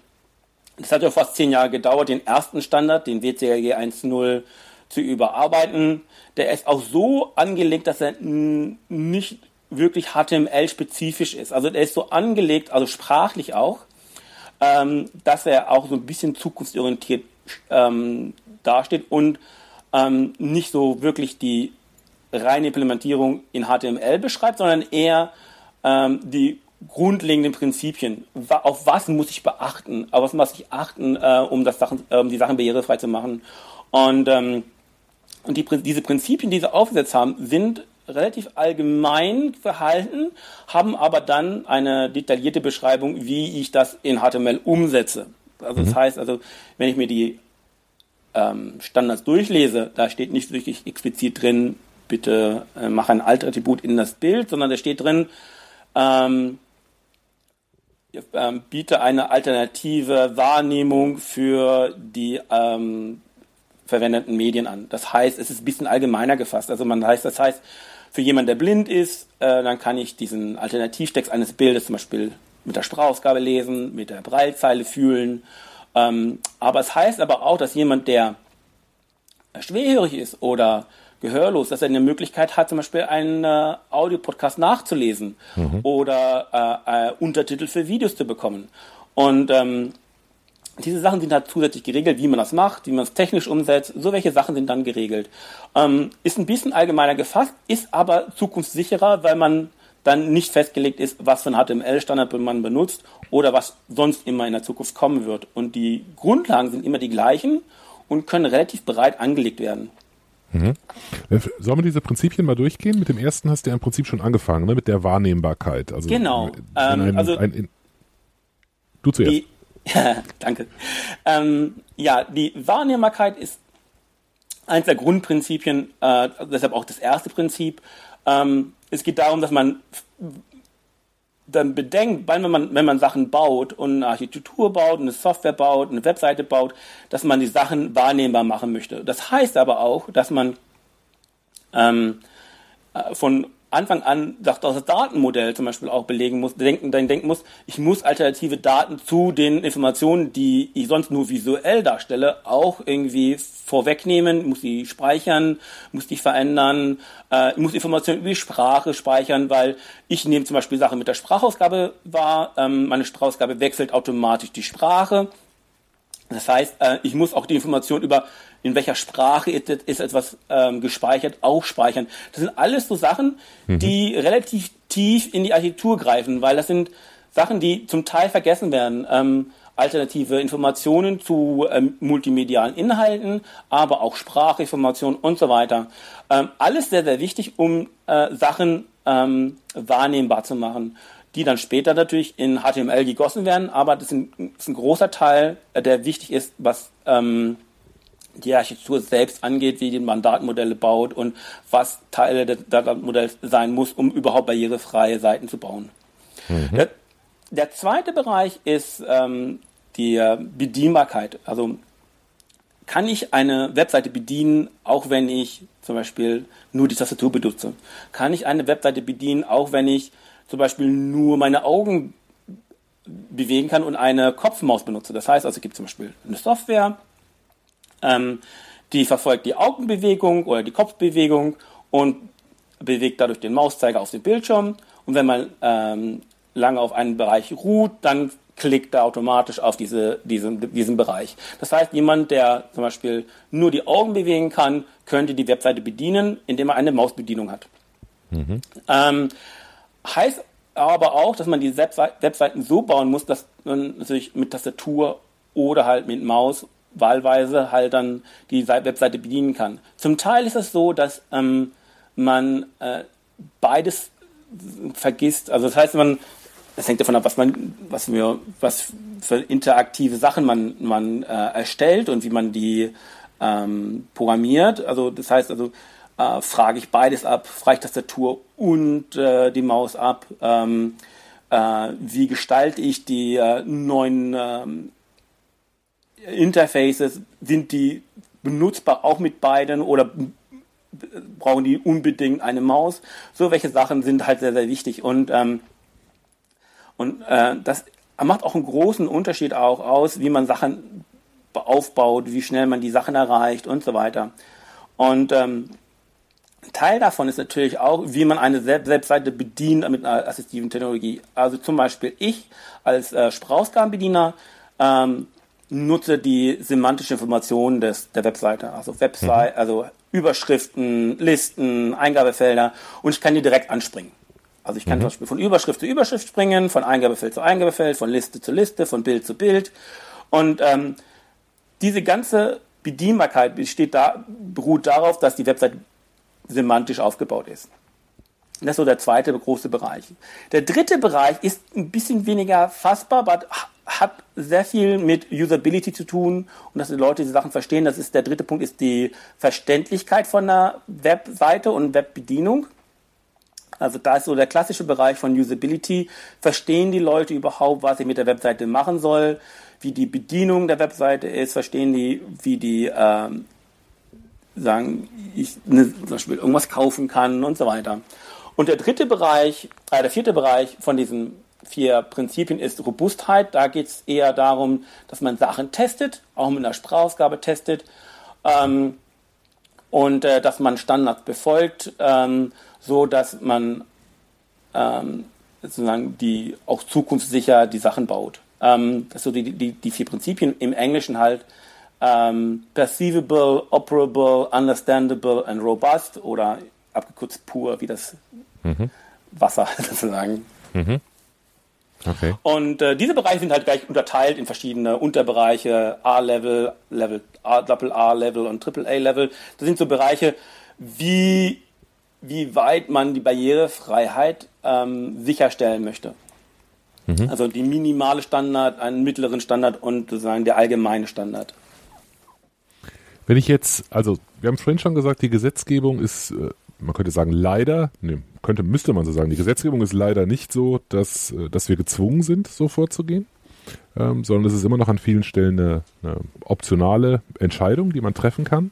[SPEAKER 3] das hat ja fast zehn Jahre gedauert, den ersten Standard, den WCAG 1.0 zu überarbeiten. Der ist auch so angelegt, dass er nicht wirklich HTML-spezifisch ist. Also der ist so angelegt, also sprachlich auch, ähm, dass er auch so ein bisschen zukunftsorientiert ähm, dasteht und ähm, nicht so wirklich die reine Implementierung in HTML beschreibt, sondern eher ähm, die grundlegenden Prinzipien. Auf was muss ich beachten? Auf was muss ich achten, äh, um das Sachen, äh, die Sachen barrierefrei zu machen? Und, ähm, und die, diese Prinzipien, die sie aufgesetzt haben, sind relativ allgemein verhalten, haben aber dann eine detaillierte Beschreibung, wie ich das in HTML umsetze. Also mhm. das heißt also, wenn ich mir die ähm, Standards durchlese, da steht nicht wirklich explizit drin, bitte äh, mach ein Alt-Attribut in das Bild, sondern da steht drin, ähm, ähm, biete eine alternative Wahrnehmung für die ähm, verwendeten Medien an. Das heißt, es ist ein bisschen allgemeiner gefasst. Also man heißt, das heißt, für jemanden, der blind ist, äh, dann kann ich diesen Alternativtext eines Bildes zum Beispiel mit der Sprachausgabe lesen, mit der Breilzeile fühlen. Ähm, aber es heißt aber auch, dass jemand, der schwerhörig ist oder gehörlos, dass er eine Möglichkeit hat, zum Beispiel einen äh, Audiopodcast nachzulesen mhm. oder äh, äh, Untertitel für Videos zu bekommen. Und ähm, diese Sachen sind halt zusätzlich geregelt, wie man das macht, wie man es technisch umsetzt. So welche Sachen sind dann geregelt. Ähm, ist ein bisschen allgemeiner gefasst, ist aber zukunftssicherer, weil man dann nicht festgelegt ist, was für ein HTML-Standard man benutzt oder was sonst immer in der Zukunft kommen wird. Und die Grundlagen sind immer die gleichen und können relativ breit angelegt werden.
[SPEAKER 2] Mhm. Äh, sollen wir diese Prinzipien mal durchgehen? Mit dem ersten hast du ja im Prinzip schon angefangen, ne? mit der Wahrnehmbarkeit.
[SPEAKER 3] Also, genau.
[SPEAKER 2] Ähm, ein, also, ein, du zuerst.
[SPEAKER 3] Die, danke. Ähm, ja, die Wahrnehmbarkeit ist eines der Grundprinzipien, äh, deshalb auch das erste Prinzip. Ähm, es geht darum, dass man dann bedenkt, wenn man, wenn man Sachen baut und eine Architektur baut, eine Software baut, eine Webseite baut, dass man die Sachen wahrnehmbar machen möchte. Das heißt aber auch, dass man ähm, äh, von Anfang an das Datenmodell zum Beispiel auch belegen muss, denken, dann denken muss, ich muss alternative Daten zu den Informationen, die ich sonst nur visuell darstelle, auch irgendwie vorwegnehmen, muss sie speichern, muss die verändern, äh, muss Informationen über die Sprache speichern, weil ich nehme zum Beispiel Sachen mit der Sprachausgabe wahr, ähm, meine Sprachausgabe wechselt automatisch die Sprache. Das heißt, äh, ich muss auch die Information über in welcher Sprache ist, etwas ähm, gespeichert, auch speichern. Das sind alles so Sachen, mhm. die relativ tief in die Architektur greifen, weil das sind Sachen, die zum Teil vergessen werden. Ähm, alternative Informationen zu ähm, multimedialen Inhalten, aber auch Sprachinformationen und so weiter. Ähm, alles sehr, sehr wichtig, um äh, Sachen ähm, wahrnehmbar zu machen, die dann später natürlich in HTML gegossen werden, aber das ist ein, das ist ein großer Teil, äh, der wichtig ist, was ähm, die Architektur selbst angeht, wie man Datenmodelle baut und was Teile des Datenmodells sein muss, um überhaupt barrierefreie Seiten zu bauen. Mhm. Der, der, zweite Bereich ist ähm, die Bedienbarkeit. Also kann ich eine Webseite bedienen, auch wenn ich zum Beispiel nur die Tastatur benutze? Kann ich eine Webseite bedienen, auch wenn ich zum Beispiel nur meine Augen bewegen kann und eine Kopfmaus benutze? Das heißt also, es gibt zum Beispiel eine Software, ähm, die verfolgt die Augenbewegung oder die Kopfbewegung und bewegt dadurch den Mauszeiger auf den Bildschirm. Und wenn man ähm, lange auf einen Bereich ruht, dann klickt er automatisch auf diese, diesen, diesen Bereich. Das heißt, jemand, der zum Beispiel nur die Augen bewegen kann, könnte die Webseite bedienen, indem er eine Mausbedienung hat. Mhm. Ähm, heißt aber auch, dass man die Webseiten so bauen muss, dass man natürlich mit Tastatur oder halt mit Maus wahlweise halt dann die Webseite bedienen kann. Zum Teil ist es so, dass ähm, man äh, beides vergisst. Also das heißt, man es hängt davon ab, was man, was mir, was für interaktive Sachen man, man äh, erstellt und wie man die ähm, programmiert. Also das heißt also, äh, frage ich beides ab, frage ich Tastatur und äh, die Maus ab. Ähm, äh, wie gestalte ich die äh, neuen ähm, Interfaces, sind die benutzbar auch mit beiden oder brauchen die unbedingt eine Maus? So welche Sachen sind halt sehr, sehr wichtig und, ähm, und äh, das macht auch einen großen Unterschied auch aus, wie man Sachen aufbaut, wie schnell man die Sachen erreicht und so weiter. Und ähm, Teil davon ist natürlich auch, wie man eine Webseite bedient mit einer assistiven Technologie. Also zum Beispiel ich als äh, Sprachausgabenbediener ähm, nutze die semantische Information des, der Webseite, also Website, mhm. also Überschriften, Listen, Eingabefelder und ich kann die direkt anspringen. Also ich kann mhm. zum Beispiel von Überschrift zu Überschrift springen, von Eingabefeld zu Eingabefeld, von Liste zu Liste, von Bild zu Bild. Und ähm, diese ganze Bedienbarkeit besteht da, beruht darauf, dass die Website semantisch aufgebaut ist. Das ist so der zweite große Bereich. Der dritte Bereich ist ein bisschen weniger fassbar, aber hat sehr viel mit Usability zu tun und dass die Leute diese Sachen verstehen. Das ist der dritte Punkt, ist die Verständlichkeit von einer Webseite und Webbedienung. Also da ist so der klassische Bereich von Usability. Verstehen die Leute überhaupt, was sie mit der Webseite machen soll, wie die Bedienung der Webseite ist, verstehen die, wie die ähm, sagen, ich ne, zum Beispiel irgendwas kaufen kann und so weiter. Und der dritte Bereich, äh, der vierte Bereich von diesen vier Prinzipien ist Robustheit. Da geht es eher darum, dass man Sachen testet, auch mit einer Sprachausgabe testet ähm, und äh, dass man Standards befolgt, ähm, so dass man ähm, sozusagen die auch zukunftssicher die Sachen baut. Ähm, das sind so die, die, die vier Prinzipien im Englischen halt ähm, perceivable, operable, understandable and robust oder abgekürzt pur, wie das mhm. Wasser sozusagen. Mhm. Okay. Und äh, diese Bereiche sind halt gleich unterteilt in verschiedene Unterbereiche, A-Level, Level, A-Level und Triple A-Level. Das sind so Bereiche, wie, wie weit man die Barrierefreiheit ähm, sicherstellen möchte. Mhm. Also die minimale Standard, einen mittleren Standard und sozusagen der allgemeine Standard.
[SPEAKER 2] Wenn ich jetzt, also wir haben vorhin schon gesagt, die Gesetzgebung ist, äh, man könnte sagen, leider, nee, könnte, müsste man so sagen, die Gesetzgebung ist leider nicht so, dass, äh, dass wir gezwungen sind, so vorzugehen, ähm, sondern es ist immer noch an vielen Stellen eine, eine optionale Entscheidung, die man treffen kann.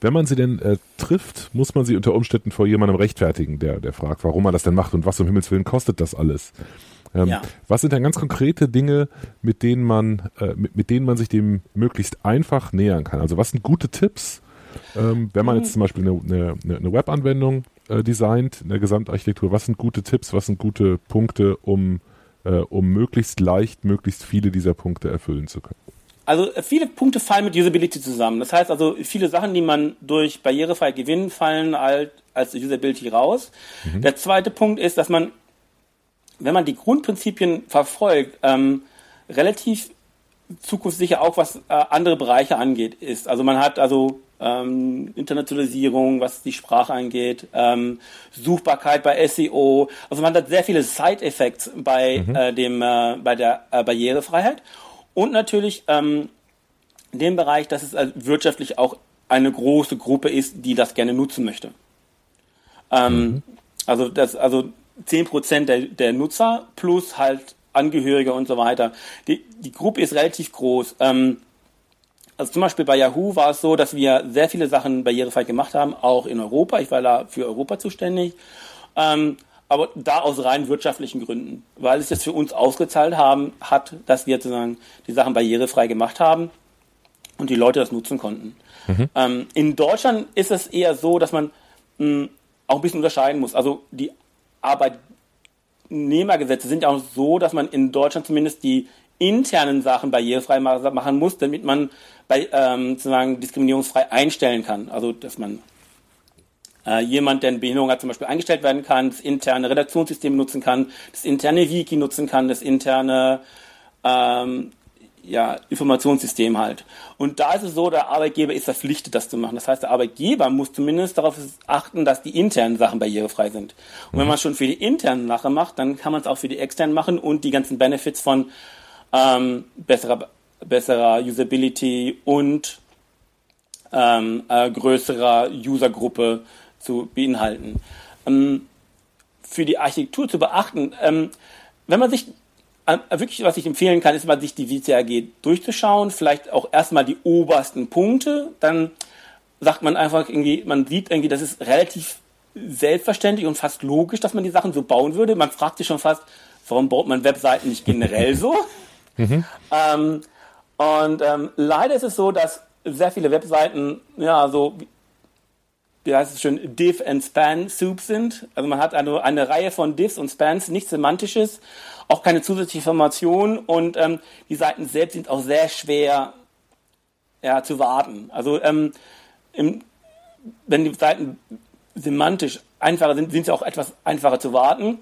[SPEAKER 2] Wenn man sie denn äh, trifft, muss man sie unter Umständen vor jemandem rechtfertigen, der, der fragt, warum man das denn macht und was um Himmels Willen kostet das alles. Ähm, ja. Was sind denn ganz konkrete Dinge, mit denen man, äh, mit, mit, denen man sich dem möglichst einfach nähern kann? Also was sind gute Tipps, ähm, wenn man jetzt zum Beispiel eine, eine, eine Webanwendung äh, designt, eine Gesamtarchitektur? Was sind gute Tipps? Was sind gute Punkte, um, äh, um möglichst leicht, möglichst viele dieser Punkte erfüllen zu können?
[SPEAKER 3] Also äh, viele Punkte fallen mit Usability zusammen. Das heißt also, viele Sachen, die man durch barrierefrei gewinnen, fallen halt als Usability raus. Mhm. Der zweite Punkt ist, dass man wenn man die Grundprinzipien verfolgt, ähm, relativ zukunftssicher auch was äh, andere Bereiche angeht ist. Also man hat also ähm, Internationalisierung, was die Sprache angeht, ähm, Suchbarkeit bei SEO. Also man hat sehr viele Side-Effects bei mhm. äh, dem äh, bei der äh, Barrierefreiheit und natürlich ähm, in dem Bereich, dass es äh, wirtschaftlich auch eine große Gruppe ist, die das gerne nutzen möchte. Ähm, mhm. Also das also 10% der, der Nutzer plus halt Angehörige und so weiter. Die, die Gruppe ist relativ groß. Ähm, also zum Beispiel bei Yahoo war es so, dass wir sehr viele Sachen barrierefrei gemacht haben, auch in Europa. Ich war da für Europa zuständig. Ähm, aber da aus rein wirtschaftlichen Gründen, weil es jetzt für uns ausgezahlt haben, hat, dass wir sozusagen die Sachen barrierefrei gemacht haben und die Leute das nutzen konnten. Mhm. Ähm, in Deutschland ist es eher so, dass man mh, hm, auch ein bisschen unterscheiden muss. Also die Arbeitnehmergesetze sind ja auch so, dass man in Deutschland zumindest die internen Sachen barrierefrei machen muss, damit man bei ähm, sozusagen diskriminierungsfrei einstellen kann. Also dass man äh, jemand, der eine Behinderung hat, zum Beispiel eingestellt werden kann, das interne Redaktionssystem nutzen kann, das interne Wiki nutzen kann, das interne ähm, ja, Informationssystem halt. Und da ist es so, der Arbeitgeber ist verpflichtet, das zu machen. Das heißt, der Arbeitgeber muss zumindest darauf achten, dass die internen Sachen barrierefrei sind. Und wenn man es schon für die internen Sachen macht, dann kann man es auch für die externen machen und die ganzen Benefits von ähm, besserer, besserer Usability und ähm, äh, größerer Usergruppe zu beinhalten. Ähm, für die Architektur zu beachten, ähm, wenn man sich wirklich, was ich empfehlen kann, ist mal sich die WCAG durchzuschauen, vielleicht auch erstmal die obersten Punkte, dann sagt man einfach irgendwie, man sieht irgendwie, das ist relativ selbstverständlich und fast logisch, dass man die Sachen so bauen würde. Man fragt sich schon fast, warum baut man Webseiten nicht generell so? Mhm. Ähm, und ähm, leider ist es so, dass sehr viele Webseiten, ja, so, wie heißt es schön, Div and Span Soup sind. Also man hat eine, eine Reihe von Divs und Spans, nichts Semantisches auch keine zusätzliche Information und ähm, die Seiten selbst sind auch sehr schwer ja, zu warten. Also ähm, im, wenn die Seiten semantisch einfacher sind, sind sie auch etwas einfacher zu warten.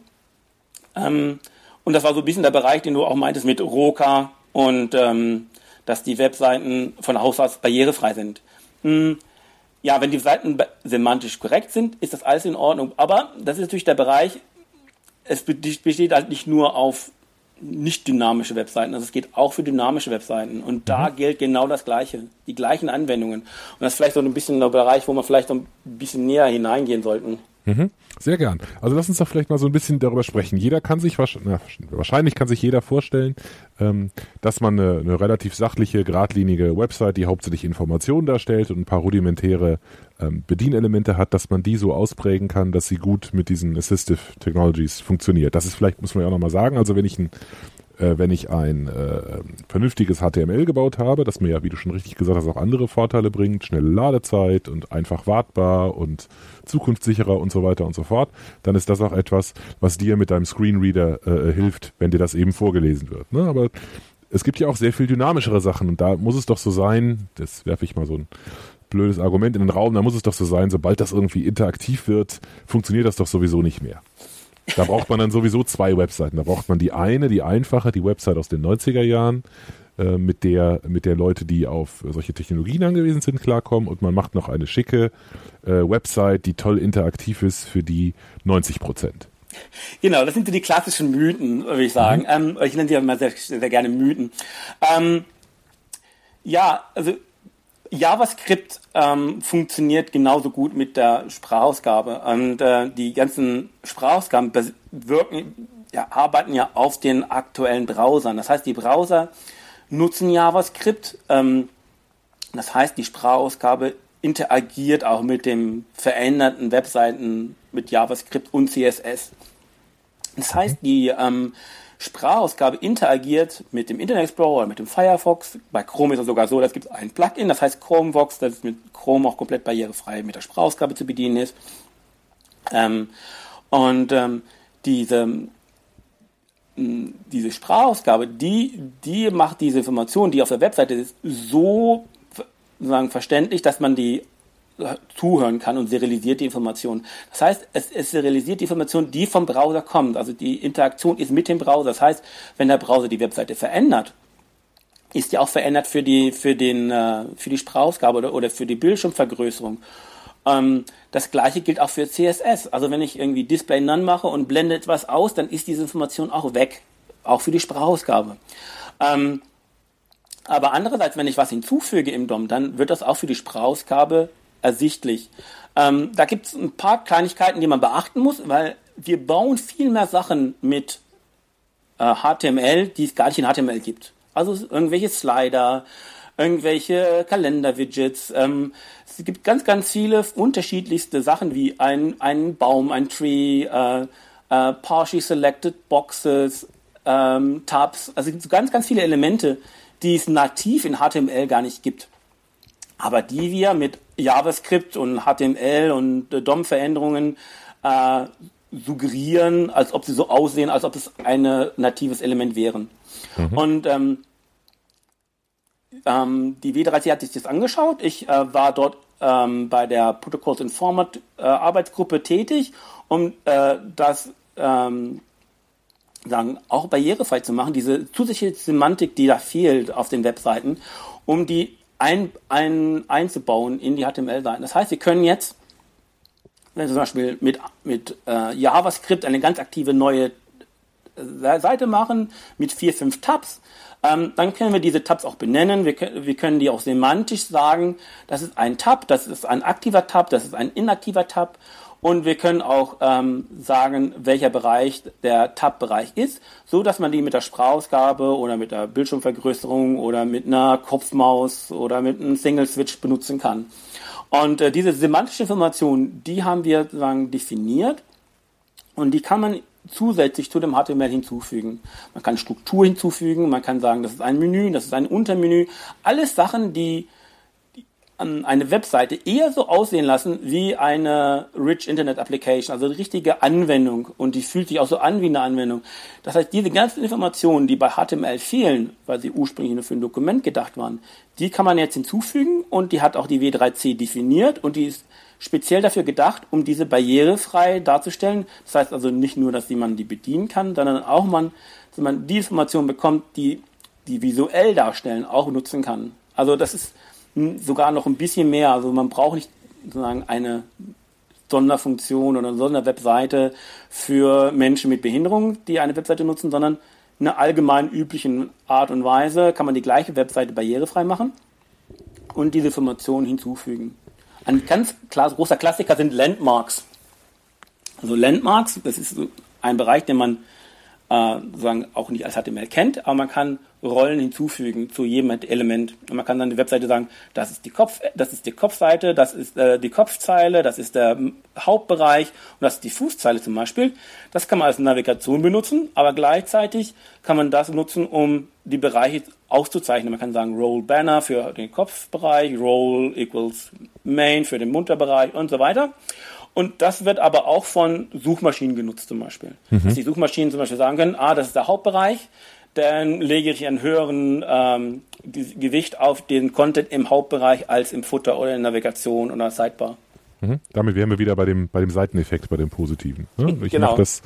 [SPEAKER 3] Ähm, und das war so ein bisschen der Bereich, den du auch meintest mit Roka und ähm, dass die Webseiten von Haus aus barrierefrei sind. Hm, ja, wenn die Seiten semantisch korrekt sind, ist das alles in Ordnung. Aber das ist natürlich der Bereich, es besteht halt nicht nur auf nicht dynamische Webseiten. Also es geht auch für dynamische Webseiten. Und da mhm. gilt genau das Gleiche, die gleichen Anwendungen. Und das ist vielleicht so ein bisschen der Bereich, wo wir vielleicht so ein bisschen näher hineingehen sollten.
[SPEAKER 2] Mhm. Sehr gern. Also lass uns doch vielleicht mal so ein bisschen darüber sprechen. Jeder kann sich, na, wahrscheinlich kann sich jeder vorstellen, ähm, dass man eine, eine, relativ sachliche, geradlinige Website, die hauptsächlich Informationen darstellt und ein paar rudimentäre ähm, Bedienelemente hat, dass man die so ausprägen kann, dass sie gut mit diesen Assistive Technologies funktioniert. Das ist vielleicht, muss man ja auch nochmal sagen, also wenn ich ein äh, wenn ich ein äh, vernünftiges HTML gebaut habe, das mir ja, wie du schon richtig gesagt hast, auch andere Vorteile bringt, schnelle Ladezeit und einfach wartbar und zukunftssicherer und so weiter und so fort, dann ist das auch etwas, was dir mit deinem Screenreader äh, hilft, wenn dir das eben vorgelesen wird. Ne? Aber es gibt ja auch sehr viel dynamischere Sachen und da muss es doch so sein, das werfe ich mal so ein blödes Argument in den Raum, da muss es doch so sein, sobald das irgendwie interaktiv wird, funktioniert das doch sowieso nicht mehr. Da braucht man dann sowieso zwei Webseiten. Da braucht man die eine, die einfache, die Website aus den 90er Jahren, äh, mit der, mit der Leute, die auf solche Technologien angewiesen sind, klarkommen. Und man macht noch eine schicke äh, Website, die toll interaktiv ist für die 90 Prozent.
[SPEAKER 3] Genau, das sind so die klassischen Mythen, würde ich sagen. Mhm. Ähm, ich nenne sie ja immer sehr, sehr gerne Mythen. Ähm, ja, also JavaScript ähm, funktioniert genauso gut mit der Sprachausgabe. Und äh, die ganzen Sprachausgaben wirken, ja, arbeiten ja auf den aktuellen Browsern. Das heißt, die Browser nutzen JavaScript. Ähm, das heißt, die Sprachausgabe interagiert auch mit dem veränderten Webseiten mit JavaScript und CSS. Das heißt, die ähm, Sprachausgabe interagiert mit dem Internet Explorer, mit dem Firefox. Bei Chrome ist es sogar so, da gibt es ein Plugin, das heißt Chromevox, das mit Chrome auch komplett barrierefrei mit der Sprachausgabe zu bedienen ist. Ähm, und ähm, diese, diese Sprachausgabe, die, die macht diese Information, die auf der Webseite ist, so sozusagen verständlich, dass man die zuhören kann und serialisiert die Information. Das heißt, es, es serialisiert die Information, die vom Browser kommt. Also die Interaktion ist mit dem Browser. Das heißt, wenn der Browser die Webseite verändert, ist die auch verändert für die, für den, äh, für die Sprachausgabe oder, oder für die Bildschirmvergrößerung. Ähm, das gleiche gilt auch für CSS. Also wenn ich irgendwie Display None mache und blende etwas aus, dann ist diese Information auch weg. Auch für die Sprachausgabe. Ähm, aber andererseits, wenn ich was hinzufüge im DOM, dann wird das auch für die Sprachausgabe ersichtlich. Ähm, da gibt es ein paar Kleinigkeiten, die man beachten muss, weil wir bauen viel mehr Sachen mit äh, HTML, die es gar nicht in HTML gibt. Also irgendwelche Slider, irgendwelche Kalender-Widgets. Ähm, es gibt ganz, ganz viele unterschiedlichste Sachen wie ein, ein Baum, ein Tree, äh, äh, partially selected Boxes, ähm, Tabs. Also es gibt ganz, ganz viele Elemente, die es nativ in HTML gar nicht gibt aber die wir mit JavaScript und HTML und DOM-Veränderungen äh, suggerieren, als ob sie so aussehen, als ob es ein natives Element wären. Mhm. Und ähm, ähm, die W3C hat sich das angeschaut. Ich äh, war dort ähm, bei der Protocols in Format äh, Arbeitsgruppe tätig, um äh, das ähm, sagen, auch barrierefrei zu machen, diese zusätzliche Semantik, die da fehlt auf den Webseiten, um die ein, ein, einzubauen in die HTML-Seiten. Das heißt, Sie können jetzt, wenn Sie zum Beispiel mit, mit äh, JavaScript eine ganz aktive neue äh, Seite machen mit vier, fünf Tabs, ähm, dann können wir diese Tabs auch benennen. Wir, wir können die auch semantisch sagen, das ist ein Tab, das ist ein aktiver Tab, das ist ein inaktiver Tab und wir können auch ähm, sagen, welcher Bereich der Tab-Bereich ist, so dass man die mit der Sprachausgabe oder mit der Bildschirmvergrößerung oder mit einer Kopfmaus oder mit einem Single-Switch benutzen kann. Und äh, diese semantische Information, die haben wir sozusagen definiert und die kann man zusätzlich zu dem HTML hinzufügen. Man kann Struktur hinzufügen, man kann sagen, das ist ein Menü, das ist ein Untermenü. Alles Sachen, die eine Webseite eher so aussehen lassen wie eine Rich Internet Application, also eine richtige Anwendung und die fühlt sich auch so an wie eine Anwendung. Das heißt, diese ganzen Informationen, die bei HTML fehlen, weil sie ursprünglich nur für ein Dokument gedacht waren, die kann man jetzt hinzufügen und die hat auch die W3C definiert und die ist speziell dafür gedacht, um diese barrierefrei darzustellen. Das heißt also nicht nur, dass man die bedienen kann, sondern auch man, dass man die Informationen bekommt, die die visuell darstellen, auch nutzen kann. Also das ist sogar noch ein bisschen mehr. Also man braucht nicht sozusagen eine Sonderfunktion oder eine Sonderwebseite für Menschen mit Behinderung, die eine Webseite nutzen, sondern einer allgemein üblichen Art und Weise kann man die gleiche Webseite barrierefrei machen und diese Informationen hinzufügen. Ein ganz großer Klassiker sind Landmarks. Also Landmarks, das ist ein Bereich, den man äh, sozusagen auch nicht als HTML kennt, aber man kann Rollen hinzufügen zu jedem Element. Und man kann dann die Webseite sagen, das ist die Kopf, das ist die Kopfseite, das ist äh, die Kopfzeile, das ist der Hauptbereich und das ist die Fußzeile zum Beispiel. Das kann man als Navigation benutzen, aber gleichzeitig kann man das nutzen, um die Bereiche auszuzeichnen. Man kann sagen Roll Banner für den Kopfbereich, Roll equals Main für den Munterbereich und so weiter. Und das wird aber auch von Suchmaschinen genutzt zum Beispiel. Mhm. Dass die Suchmaschinen zum Beispiel sagen können, ah, das ist der Hauptbereich, dann lege ich einen höheren ähm, Gewicht auf den Content im Hauptbereich als im Footer oder in Navigation oder Sidebar.
[SPEAKER 2] Mhm. Damit wären wir wieder bei dem, bei dem Seiteneffekt, bei dem Positiven. Ne? Ich genau. das,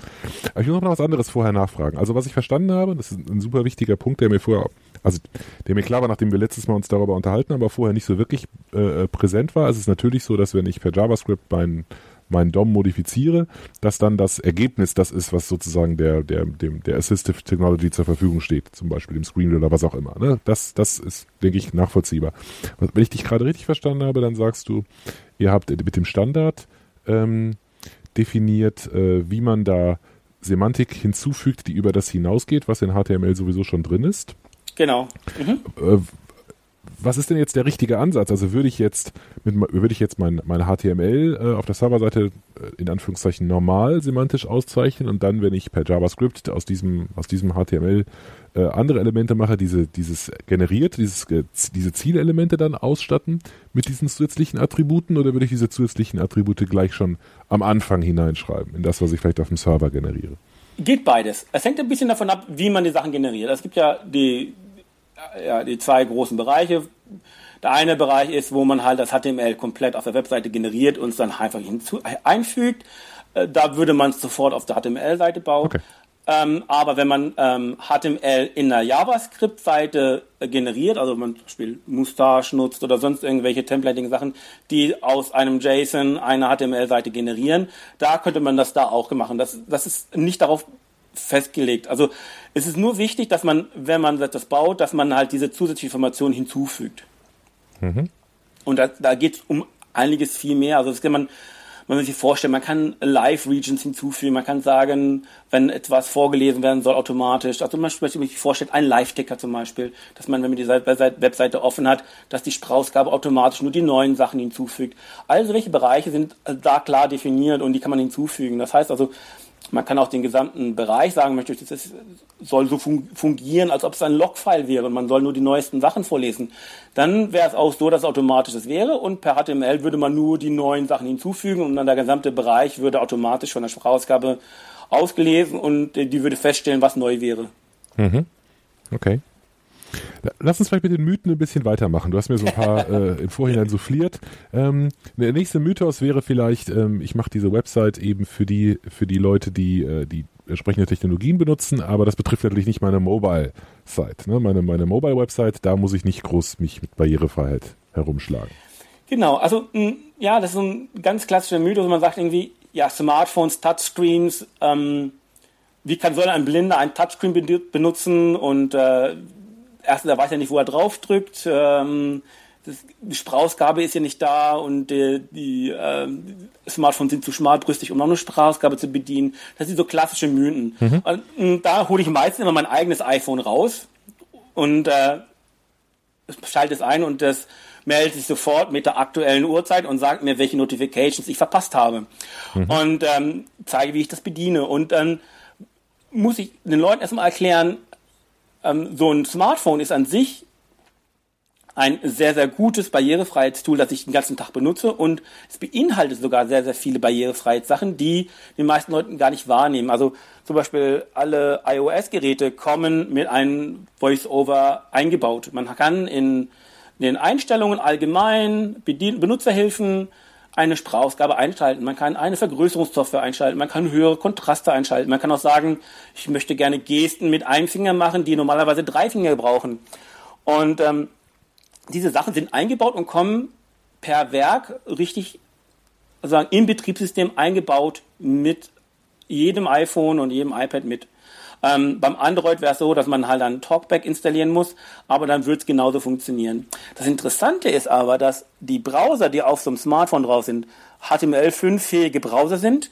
[SPEAKER 2] ich muss noch was anderes vorher nachfragen. Also was ich verstanden habe, das ist ein super wichtiger Punkt, der mir vorher, also der mir klar war, nachdem wir letztes Mal uns darüber unterhalten aber vorher nicht so wirklich äh, äh präsent war. Es ist natürlich so, dass wenn ich per JavaScript meinen meinen DOM modifiziere, dass dann das Ergebnis das ist, was sozusagen der, der, dem, der Assistive Technology zur Verfügung steht, zum Beispiel dem Screen oder was auch immer. Ne? Das, das ist, denke ich, nachvollziehbar. Wenn ich dich gerade richtig verstanden habe, dann sagst du, ihr habt mit dem Standard ähm, definiert, äh, wie man da Semantik hinzufügt, die über das hinausgeht, was in HTML sowieso schon drin ist.
[SPEAKER 3] Genau.
[SPEAKER 2] Mhm. Was ist denn jetzt der richtige Ansatz? Also würde ich jetzt mit, würde ich jetzt mein, meine HTML äh, auf der Serverseite äh, in Anführungszeichen normal semantisch auszeichnen und dann, wenn ich per JavaScript aus diesem, aus diesem HTML äh, andere Elemente mache, diese, dieses generiert, dieses, äh, diese Zielelemente dann ausstatten mit diesen zusätzlichen Attributen oder würde ich diese zusätzlichen Attribute gleich schon am Anfang hineinschreiben, in das, was ich vielleicht auf dem Server generiere?
[SPEAKER 3] Geht beides. Es hängt ein bisschen davon ab, wie man die Sachen generiert. Es gibt ja die ja, die zwei großen Bereiche. Der eine Bereich ist, wo man halt das HTML komplett auf der Webseite generiert und es dann einfach hinzu, einfügt. Äh, da würde man es sofort auf der HTML-Seite bauen. Okay. Ähm, aber wenn man ähm, HTML in einer JavaScript-Seite äh, generiert, also wenn man zum Beispiel Mustache nutzt oder sonst irgendwelche Templating-Sachen, die aus einem JSON eine HTML-Seite generieren, da könnte man das da auch machen. Das, das ist nicht darauf festgelegt. Also es ist nur wichtig, dass man, wenn man das baut, dass man halt diese zusätzliche Information hinzufügt. Mhm. Und da, da geht es um einiges viel mehr. Also das kann man, man muss sich vorstellen, man kann Live-Regions hinzufügen, man kann sagen, wenn etwas vorgelesen werden soll, automatisch. Also man sich vorstellt, ein Live-Ticker zum Beispiel, dass man, wenn man die Webseite offen hat, dass die Sprachausgabe automatisch nur die neuen Sachen hinzufügt. Also welche Bereiche sind da klar definiert und die kann man hinzufügen. Das heißt also, man kann auch den gesamten Bereich sagen, möchte ich, das soll so fungieren, als ob es ein Logfile wäre und man soll nur die neuesten Sachen vorlesen. Dann wäre es auch so, dass es automatisch das wäre und per HTML würde man nur die neuen Sachen hinzufügen und dann der gesamte Bereich würde automatisch von der Sprachausgabe ausgelesen und die würde feststellen, was neu wäre.
[SPEAKER 2] Mhm. Okay. Lass uns vielleicht mit den Mythen ein bisschen weitermachen. Du hast mir so ein paar äh, im Vorhinein souffliert. Ähm, der nächste Mythos wäre vielleicht, ähm, ich mache diese Website eben für die, für die Leute, die äh, die entsprechende Technologien benutzen, aber das betrifft natürlich nicht meine Mobile-Site. Ne? Meine, meine Mobile-Website, da muss ich nicht groß mich mit Barrierefreiheit herumschlagen.
[SPEAKER 3] Genau, also ja, das ist ein ganz klassischer Mythos, man sagt irgendwie, ja, Smartphones, Touchscreens, ähm, wie kann soll ein Blinder ein Touchscreen benutzen und äh, erstens, er weiß ja nicht, wo er drauf drückt. Ähm, das, die Sprachausgabe ist ja nicht da und die, die äh, Smartphones sind zu schmalbrüstig, um noch eine Sprachausgabe zu bedienen. Das sind so klassische Mythen. Mhm. Und, und, da hole ich meistens immer mein eigenes iPhone raus und äh, schalte es ein und das meldet sich sofort mit der aktuellen Uhrzeit und sagt mir, welche Notifications ich verpasst habe. Mhm. Und ähm, zeige, wie ich das bediene. Und dann muss ich den Leuten erstmal erklären, ähm, so ein Smartphone ist an sich ein sehr, sehr gutes Barrierefreiheitstool, das ich den ganzen Tag benutze und es beinhaltet sogar sehr, sehr viele Barrierefreiheitssachen, die die meisten Leuten gar nicht wahrnehmen. Also zum Beispiel alle iOS-Geräte kommen mit einem Voice-Over eingebaut. Man kann in den Einstellungen allgemein Bedien Benutzerhilfen eine Sprachausgabe einschalten, man kann eine Vergrößerungssoftware einschalten, man kann höhere Kontraste einschalten, man kann auch sagen, ich möchte gerne Gesten mit einem Finger machen, die normalerweise drei Finger brauchen. Und ähm, diese Sachen sind eingebaut und kommen per Werk richtig sagen, im Betriebssystem eingebaut mit jedem iPhone und jedem iPad mit. Ähm, beim Android wäre es so, dass man halt dann Talkback installieren muss, aber dann wird es genauso funktionieren. Das Interessante ist aber, dass die Browser, die auf so einem Smartphone drauf sind, HTML5-fähige Browser sind,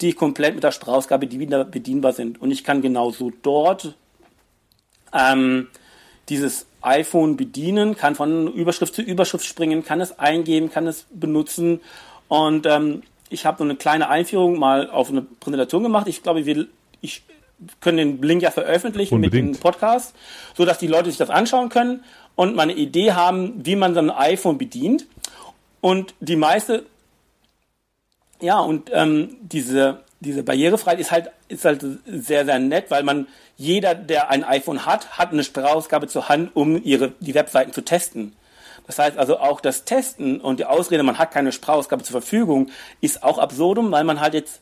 [SPEAKER 3] die komplett mit der Sprachausgabe bedienbar sind. Und ich kann genauso dort ähm, dieses iPhone bedienen, kann von Überschrift zu Überschrift springen, kann es eingeben, kann es benutzen. Und ähm, ich habe so eine kleine Einführung mal auf eine Präsentation gemacht. Ich glaube, wir, ich können den Link ja veröffentlichen Unbedingt. mit dem Podcast, so dass die Leute sich das anschauen können und mal eine Idee haben, wie man so ein iPhone bedient. Und die meiste, ja, und ähm, diese, diese Barrierefreiheit ist halt, ist halt sehr, sehr nett, weil man, jeder, der ein iPhone hat, hat eine Sprachausgabe zur Hand, um ihre, die Webseiten zu testen. Das heißt also auch das Testen und die Ausrede, man hat keine Sprachausgabe zur Verfügung, ist auch absurdum, weil man halt jetzt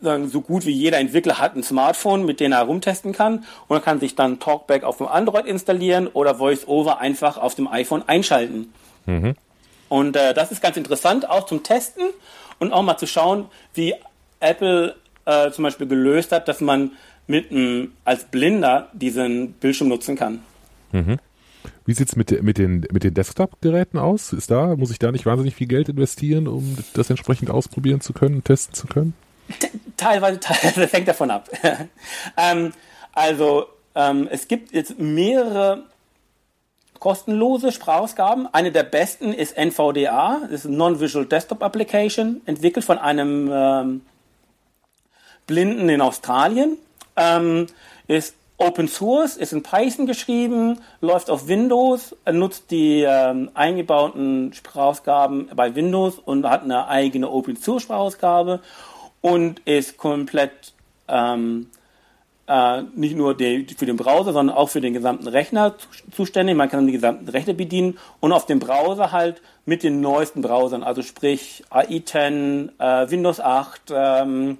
[SPEAKER 3] so gut wie jeder Entwickler hat ein Smartphone, mit dem er rumtesten kann und er kann sich dann Talkback auf dem Android installieren oder VoiceOver einfach auf dem iPhone einschalten. Mhm. Und äh, das ist ganz interessant, auch zum Testen und auch mal zu schauen, wie Apple äh, zum Beispiel gelöst hat, dass man mit einem, als Blinder diesen Bildschirm nutzen kann.
[SPEAKER 2] Mhm. Wie sieht's mit, mit den, mit den Desktop-Geräten aus? Ist da, muss ich da nicht wahnsinnig viel Geld investieren, um das entsprechend ausprobieren zu können, testen zu können?
[SPEAKER 3] Teilweise, teilweise hängt davon ab. ähm, also, ähm, es gibt jetzt mehrere kostenlose Sprachausgaben. Eine der besten ist NVDA, das ist Non-Visual Desktop Application, entwickelt von einem ähm, Blinden in Australien. Ähm, ist Open Source, ist in Python geschrieben, läuft auf Windows, nutzt die ähm, eingebauten Sprachausgaben bei Windows und hat eine eigene Open Source Sprachausgabe und ist komplett ähm, äh, nicht nur die, für den Browser, sondern auch für den gesamten Rechner zuständig. Man kann die gesamten Rechner bedienen und auf dem Browser halt mit den neuesten Browsern, also sprich AI10, äh, Windows 8, ähm,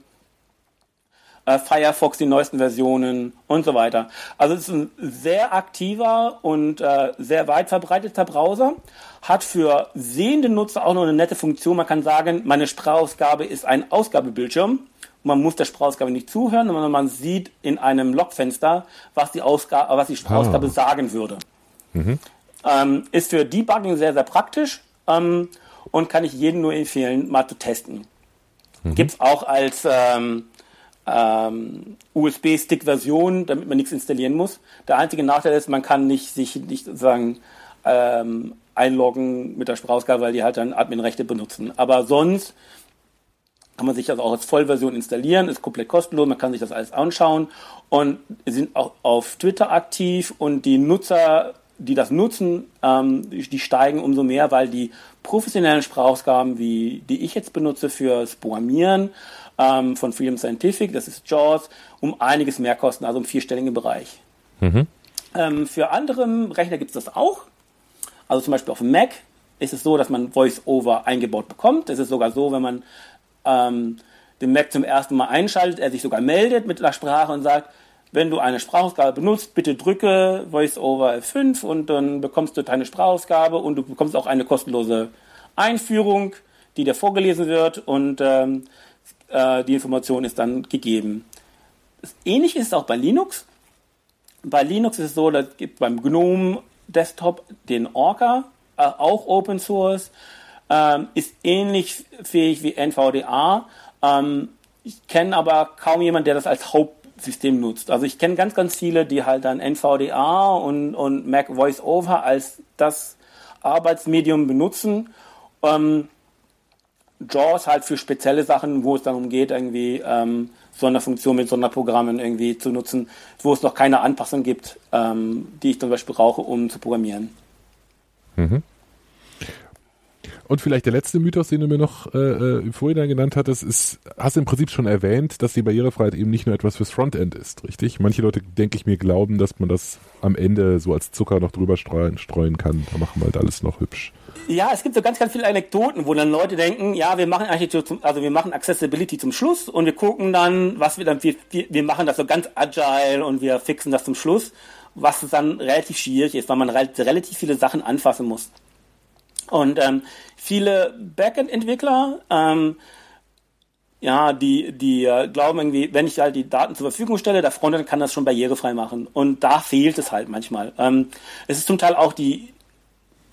[SPEAKER 3] äh, Firefox die neuesten Versionen und so weiter. Also es ist ein sehr aktiver und äh, sehr weit verbreiteter Browser, hat für sehende Nutzer auch noch eine nette Funktion. Man kann sagen, meine Sprachausgabe ist ein Ausgabebildschirm. Man muss der Sprachausgabe nicht zuhören, sondern man sieht in einem Logfenster, was die, Ausgabe, was die Sprachausgabe ah. sagen würde. Mhm. Ähm, ist für Debugging sehr, sehr praktisch ähm, und kann ich jedem nur empfehlen, mal zu testen. Mhm. Gibt es auch als ähm, ähm, USB-Stick-Version, damit man nichts installieren muss. Der einzige Nachteil ist, man kann nicht sich nicht sozusagen ähm, einloggen mit der Sprachausgabe, weil die halt dann Admin-Rechte benutzen. Aber sonst kann man sich das auch als Vollversion installieren, ist komplett kostenlos, man kann sich das alles anschauen und sind auch auf Twitter aktiv und die Nutzer, die das nutzen, ähm, die steigen umso mehr, weil die professionellen Sprachausgaben, wie die ich jetzt benutze fürs Programmieren, ähm, von Freedom Scientific, das ist JAWS, um einiges mehr kosten, also im vierstelligen Bereich. Mhm. Ähm, für andere Rechner gibt es das auch. Also zum Beispiel auf dem Mac ist es so, dass man VoiceOver eingebaut bekommt. Es ist sogar so, wenn man ähm, den Mac zum ersten Mal einschaltet, er sich sogar meldet mit der Sprache und sagt, wenn du eine Sprachausgabe benutzt, bitte drücke VoiceOver F5 und dann bekommst du deine Sprachausgabe und du bekommst auch eine kostenlose Einführung, die dir vorgelesen wird und ähm, äh, die Information ist dann gegeben. Ähnlich ist es auch bei Linux. Bei Linux ist es so, dass gibt beim GNOME Desktop den Orca, äh, auch Open Source, ähm, ist ähnlich fähig wie NVDA. Ähm, ich kenne aber kaum jemanden, der das als Hauptsystem nutzt. Also ich kenne ganz, ganz viele, die halt dann NVDA und, und Mac VoiceOver als das Arbeitsmedium benutzen. Ähm, JAWS halt für spezielle Sachen, wo es darum geht, irgendwie ähm, Sonderfunktionen mit Sonderprogrammen irgendwie zu nutzen, wo es noch keine Anpassung gibt, ähm, die ich zum Beispiel brauche, um zu programmieren. Mhm.
[SPEAKER 2] Und vielleicht der letzte Mythos, den du mir noch äh, äh vorhin genannt hattest, ist, hast du im Prinzip schon erwähnt, dass die Barrierefreiheit eben nicht nur etwas fürs Frontend ist, richtig? Manche Leute, denke ich mir, glauben, dass man das am Ende so als Zucker noch drüber streuen, streuen kann. Da machen wir halt alles noch hübsch.
[SPEAKER 3] Ja, es gibt so ganz, ganz viele Anekdoten, wo dann Leute denken, ja, wir machen Architektur zum, also wir machen Accessibility zum Schluss und wir gucken dann, was wir dann, wir, wir machen das so ganz agile und wir fixen das zum Schluss, was dann relativ schwierig ist, weil man relativ viele Sachen anfassen muss. Und ähm, viele Backend-Entwickler ähm, ja, die, die äh, glauben irgendwie, wenn ich halt die Daten zur Verfügung stelle, der Frontend kann das schon barrierefrei machen. Und da fehlt es halt manchmal. Ähm, es ist zum Teil auch die,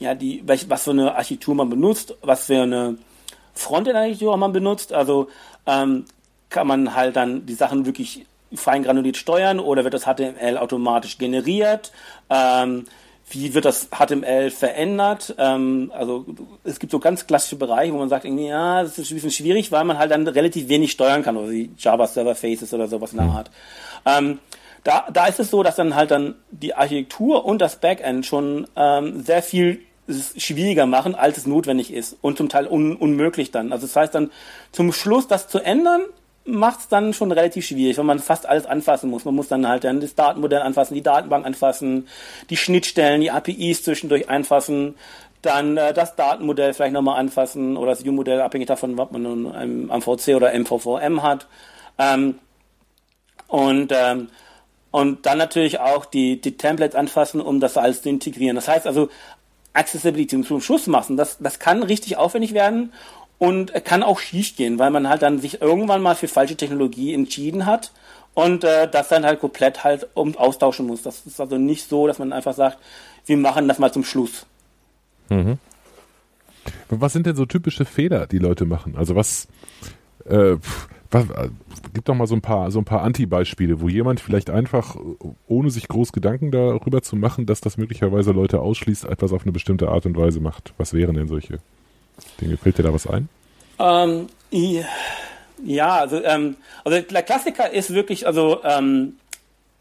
[SPEAKER 3] ja, die, was für eine Architektur man benutzt, was für eine Frontend-Architektur man benutzt. Also ähm, kann man halt dann die Sachen wirklich fein granuliert steuern oder wird das HTML automatisch generiert? Ähm, wie wird das HTML verändert? Ähm, also es gibt so ganz klassische Bereiche, wo man sagt, irgendwie, ja, das ist ein bisschen schwierig, weil man halt dann relativ wenig steuern kann, oder die Java Server Faces oder sowas in der Art. Ähm, da, da ist es so, dass dann halt dann die Architektur und das Backend schon ähm, sehr viel schwieriger machen, als es notwendig ist und zum Teil un unmöglich dann. Also das heißt dann zum Schluss das zu ändern, macht es dann schon relativ schwierig, weil man fast alles anfassen muss. Man muss dann halt dann das Datenmodell anfassen, die Datenbank anfassen, die Schnittstellen, die APIs zwischendurch anfassen, dann äh, das Datenmodell vielleicht nochmal anfassen oder das View-Modell, abhängig davon, was man nun am MVC oder MVVM hat. Ähm, und, ähm, und dann natürlich auch die, die Templates anfassen, um das alles zu integrieren. Das heißt also, Accessibility zum Schluss machen, das, das kann richtig aufwendig werden und kann auch schief gehen, weil man halt dann sich irgendwann mal für falsche Technologie entschieden hat und äh, das dann halt komplett halt um austauschen muss. Das ist also nicht so, dass man einfach sagt, wir machen das mal zum Schluss.
[SPEAKER 2] Mhm. Was sind denn so typische Fehler, die Leute machen? Also was, äh, was äh, gibt doch mal so ein paar, so ein paar Anti-Beispiele, wo jemand vielleicht einfach, ohne sich groß Gedanken darüber zu machen, dass das möglicherweise Leute ausschließt, etwas auf eine bestimmte Art und Weise macht. Was wären denn solche? Dinge. Fällt dir da was ein?
[SPEAKER 3] Ähm, ja, also, ähm, also der Klassiker ist wirklich, also ähm,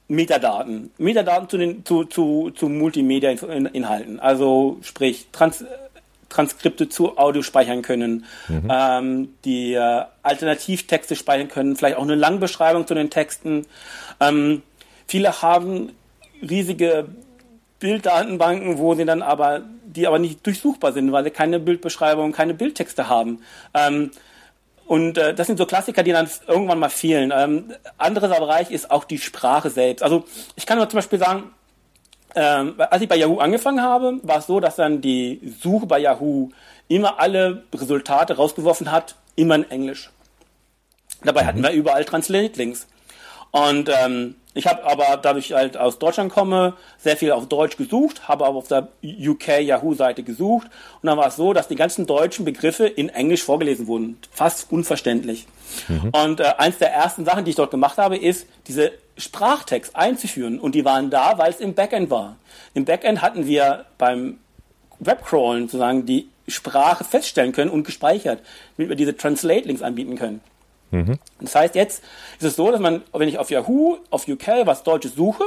[SPEAKER 3] Metadaten. Metadaten zu den zu, zu, zu Multimedia-Inhalten. Also sprich Trans Transkripte zu Audio speichern können, mhm. ähm, die äh, Alternativtexte speichern können, vielleicht auch eine Langbeschreibung zu den Texten. Ähm, viele haben riesige Bilddatenbanken, wo sie dann aber, die aber nicht durchsuchbar sind, weil sie keine Bildbeschreibung, keine Bildtexte haben. Ähm, und äh, das sind so Klassiker, die dann irgendwann mal fehlen. Ähm, anderer Bereich ist auch die Sprache selbst. Also ich kann nur zum Beispiel sagen, ähm, als ich bei Yahoo angefangen habe, war es so, dass dann die Suche bei Yahoo immer alle Resultate rausgeworfen hat, immer in Englisch. Dabei hatten mhm. wir überall Translate-Links. Und ähm, ich habe aber, dadurch halt aus Deutschland komme, sehr viel auf Deutsch gesucht, habe aber auf der UK Yahoo-Seite gesucht und dann war es so, dass die ganzen deutschen Begriffe in Englisch vorgelesen wurden. Fast unverständlich. Mhm. Und äh, eins der ersten Sachen, die ich dort gemacht habe, ist, diese Sprachtext einzuführen. Und die waren da, weil es im Backend war. Im Backend hatten wir beim Webcrawlen sozusagen die Sprache feststellen können und gespeichert, damit wir diese Translate-Links anbieten können. Mhm. Das heißt, jetzt ist es so, dass man, wenn ich auf Yahoo, auf UK was Deutsches suche,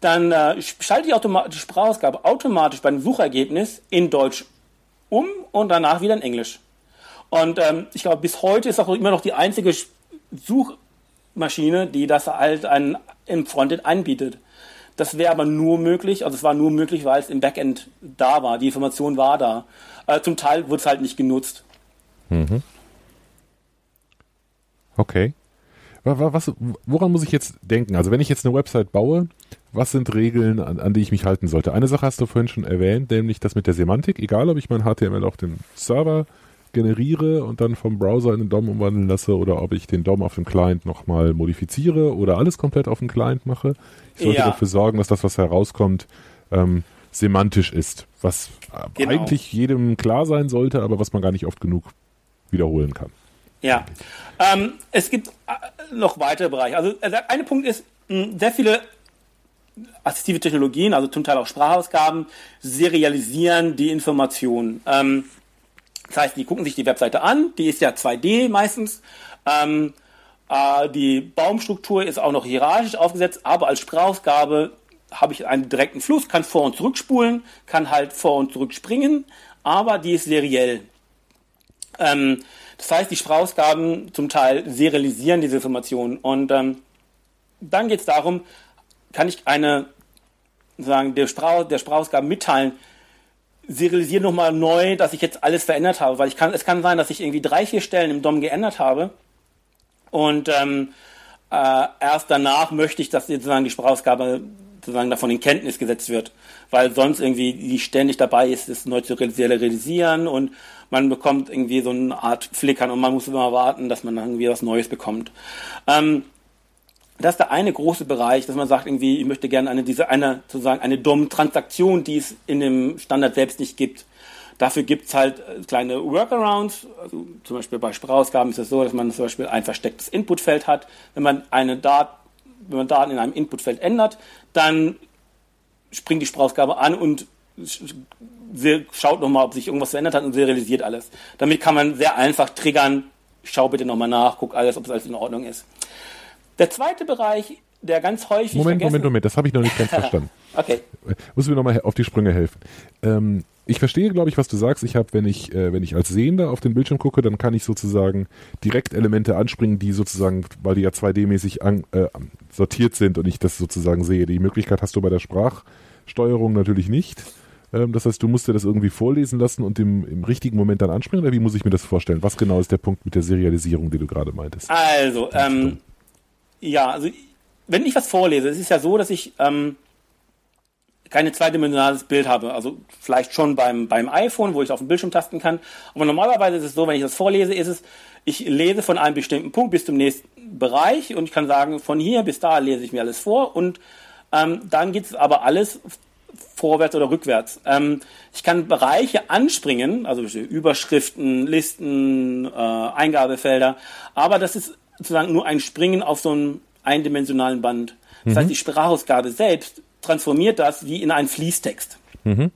[SPEAKER 3] dann äh, schalte ich die Sprachausgabe automatisch beim Suchergebnis in Deutsch um und danach wieder in Englisch. Und ähm, ich glaube, bis heute ist auch immer noch die einzige Suchmaschine, die das halt ein, im Frontend anbietet. Das wäre aber nur möglich, also es war nur möglich, weil es im Backend da war, die Information war da. Äh, zum Teil wurde es halt nicht genutzt. Mhm.
[SPEAKER 2] Okay. Was, woran muss ich jetzt denken? Also wenn ich jetzt eine Website baue, was sind Regeln, an, an, die ich mich halten sollte? Eine Sache hast du vorhin schon erwähnt, nämlich das mit der Semantik. Egal, ob ich mein HTML auf dem Server generiere und dann vom Browser in den DOM umwandeln lasse oder ob ich den DOM auf dem Client nochmal modifiziere oder alles komplett auf dem Client mache. Ich sollte ja. dafür sorgen, dass das, was herauskommt, ähm, semantisch ist. Was genau. eigentlich jedem klar sein sollte, aber was man gar nicht oft genug wiederholen kann.
[SPEAKER 3] Ja, ähm, es gibt äh, noch weitere Bereiche. Also äh, der eine Punkt ist, sehr viele assistive Technologien, also zum Teil auch Sprachausgaben, serialisieren die Informationen. Ähm, das heißt, die gucken sich die Webseite an, die ist ja 2D meistens. Ähm, äh, die Baumstruktur ist auch noch hierarchisch aufgesetzt, aber als Sprachausgabe habe ich einen direkten Fluss, kann vor und zurück spulen, kann halt vor und zurück springen, aber die ist seriell. Ähm, das heißt, die Sprachausgaben zum Teil serialisieren diese Informationen. Und ähm, dann geht es darum, kann ich eine, sagen, der, der Sprachausgaben mitteilen, serialisiere nochmal neu, dass ich jetzt alles verändert habe. Weil ich kann, es kann sein, dass ich irgendwie drei, vier Stellen im DOM geändert habe. Und ähm, äh, erst danach möchte ich, dass sozusagen die Sprachausgabe sozusagen davon in Kenntnis gesetzt wird, weil sonst irgendwie die ständig dabei ist, es neu zu realisieren und man bekommt irgendwie so eine Art Flickern und man muss immer warten, dass man irgendwie was Neues bekommt. Ähm, das ist der eine große Bereich, dass man sagt irgendwie, ich möchte gerne eine diese eine sozusagen eine DOM-Transaktion, die es in dem Standard selbst nicht gibt. Dafür gibt's halt äh, kleine Workarounds. Also zum Beispiel bei Sprachausgaben ist es so, dass man zum Beispiel ein verstecktes Inputfeld hat. Wenn man eine Dat wenn man Daten in einem Inputfeld ändert, dann springt die Sprachausgabe an und schaut nochmal, ob sich irgendwas verändert hat und serialisiert alles. Damit kann man sehr einfach triggern, schau bitte nochmal nach, guck alles, ob es alles in Ordnung ist. Der zweite Bereich, der ganz häufig.
[SPEAKER 2] Moment, Moment, Moment, das habe ich noch nicht ganz verstanden.
[SPEAKER 3] okay.
[SPEAKER 2] Muss mir nochmal auf die Sprünge helfen. Ähm, ich verstehe, glaube ich, was du sagst. Ich habe, wenn ich, äh, wenn ich als Sehender auf den Bildschirm gucke, dann kann ich sozusagen direkt Elemente anspringen, die sozusagen, weil die ja 2D-mäßig äh, sortiert sind und ich das sozusagen sehe. Die Möglichkeit hast du bei der Sprachsteuerung natürlich nicht. Ähm, das heißt, du musst dir das irgendwie vorlesen lassen und im, im richtigen Moment dann anspringen, oder wie muss ich mir das vorstellen? Was genau ist der Punkt mit der Serialisierung, die du gerade meintest?
[SPEAKER 3] Also, ähm, ja, also wenn ich was vorlese, es ist ja so, dass ich ähm, keine zweidimensionales Bild habe. Also vielleicht schon beim, beim iPhone, wo ich auf dem Bildschirm tasten kann. Aber normalerweise ist es so, wenn ich das vorlese, ist es, ich lese von einem bestimmten Punkt bis zum nächsten Bereich und ich kann sagen, von hier bis da lese ich mir alles vor und ähm, dann geht es aber alles vorwärts oder rückwärts. Ähm, ich kann Bereiche anspringen, also Überschriften, Listen, äh, Eingabefelder, aber das ist sozusagen nur ein Springen auf so einem eindimensionalen Band. Das mhm. heißt, die Sprachausgabe selbst transformiert das wie in einen Fließtext. Mhm.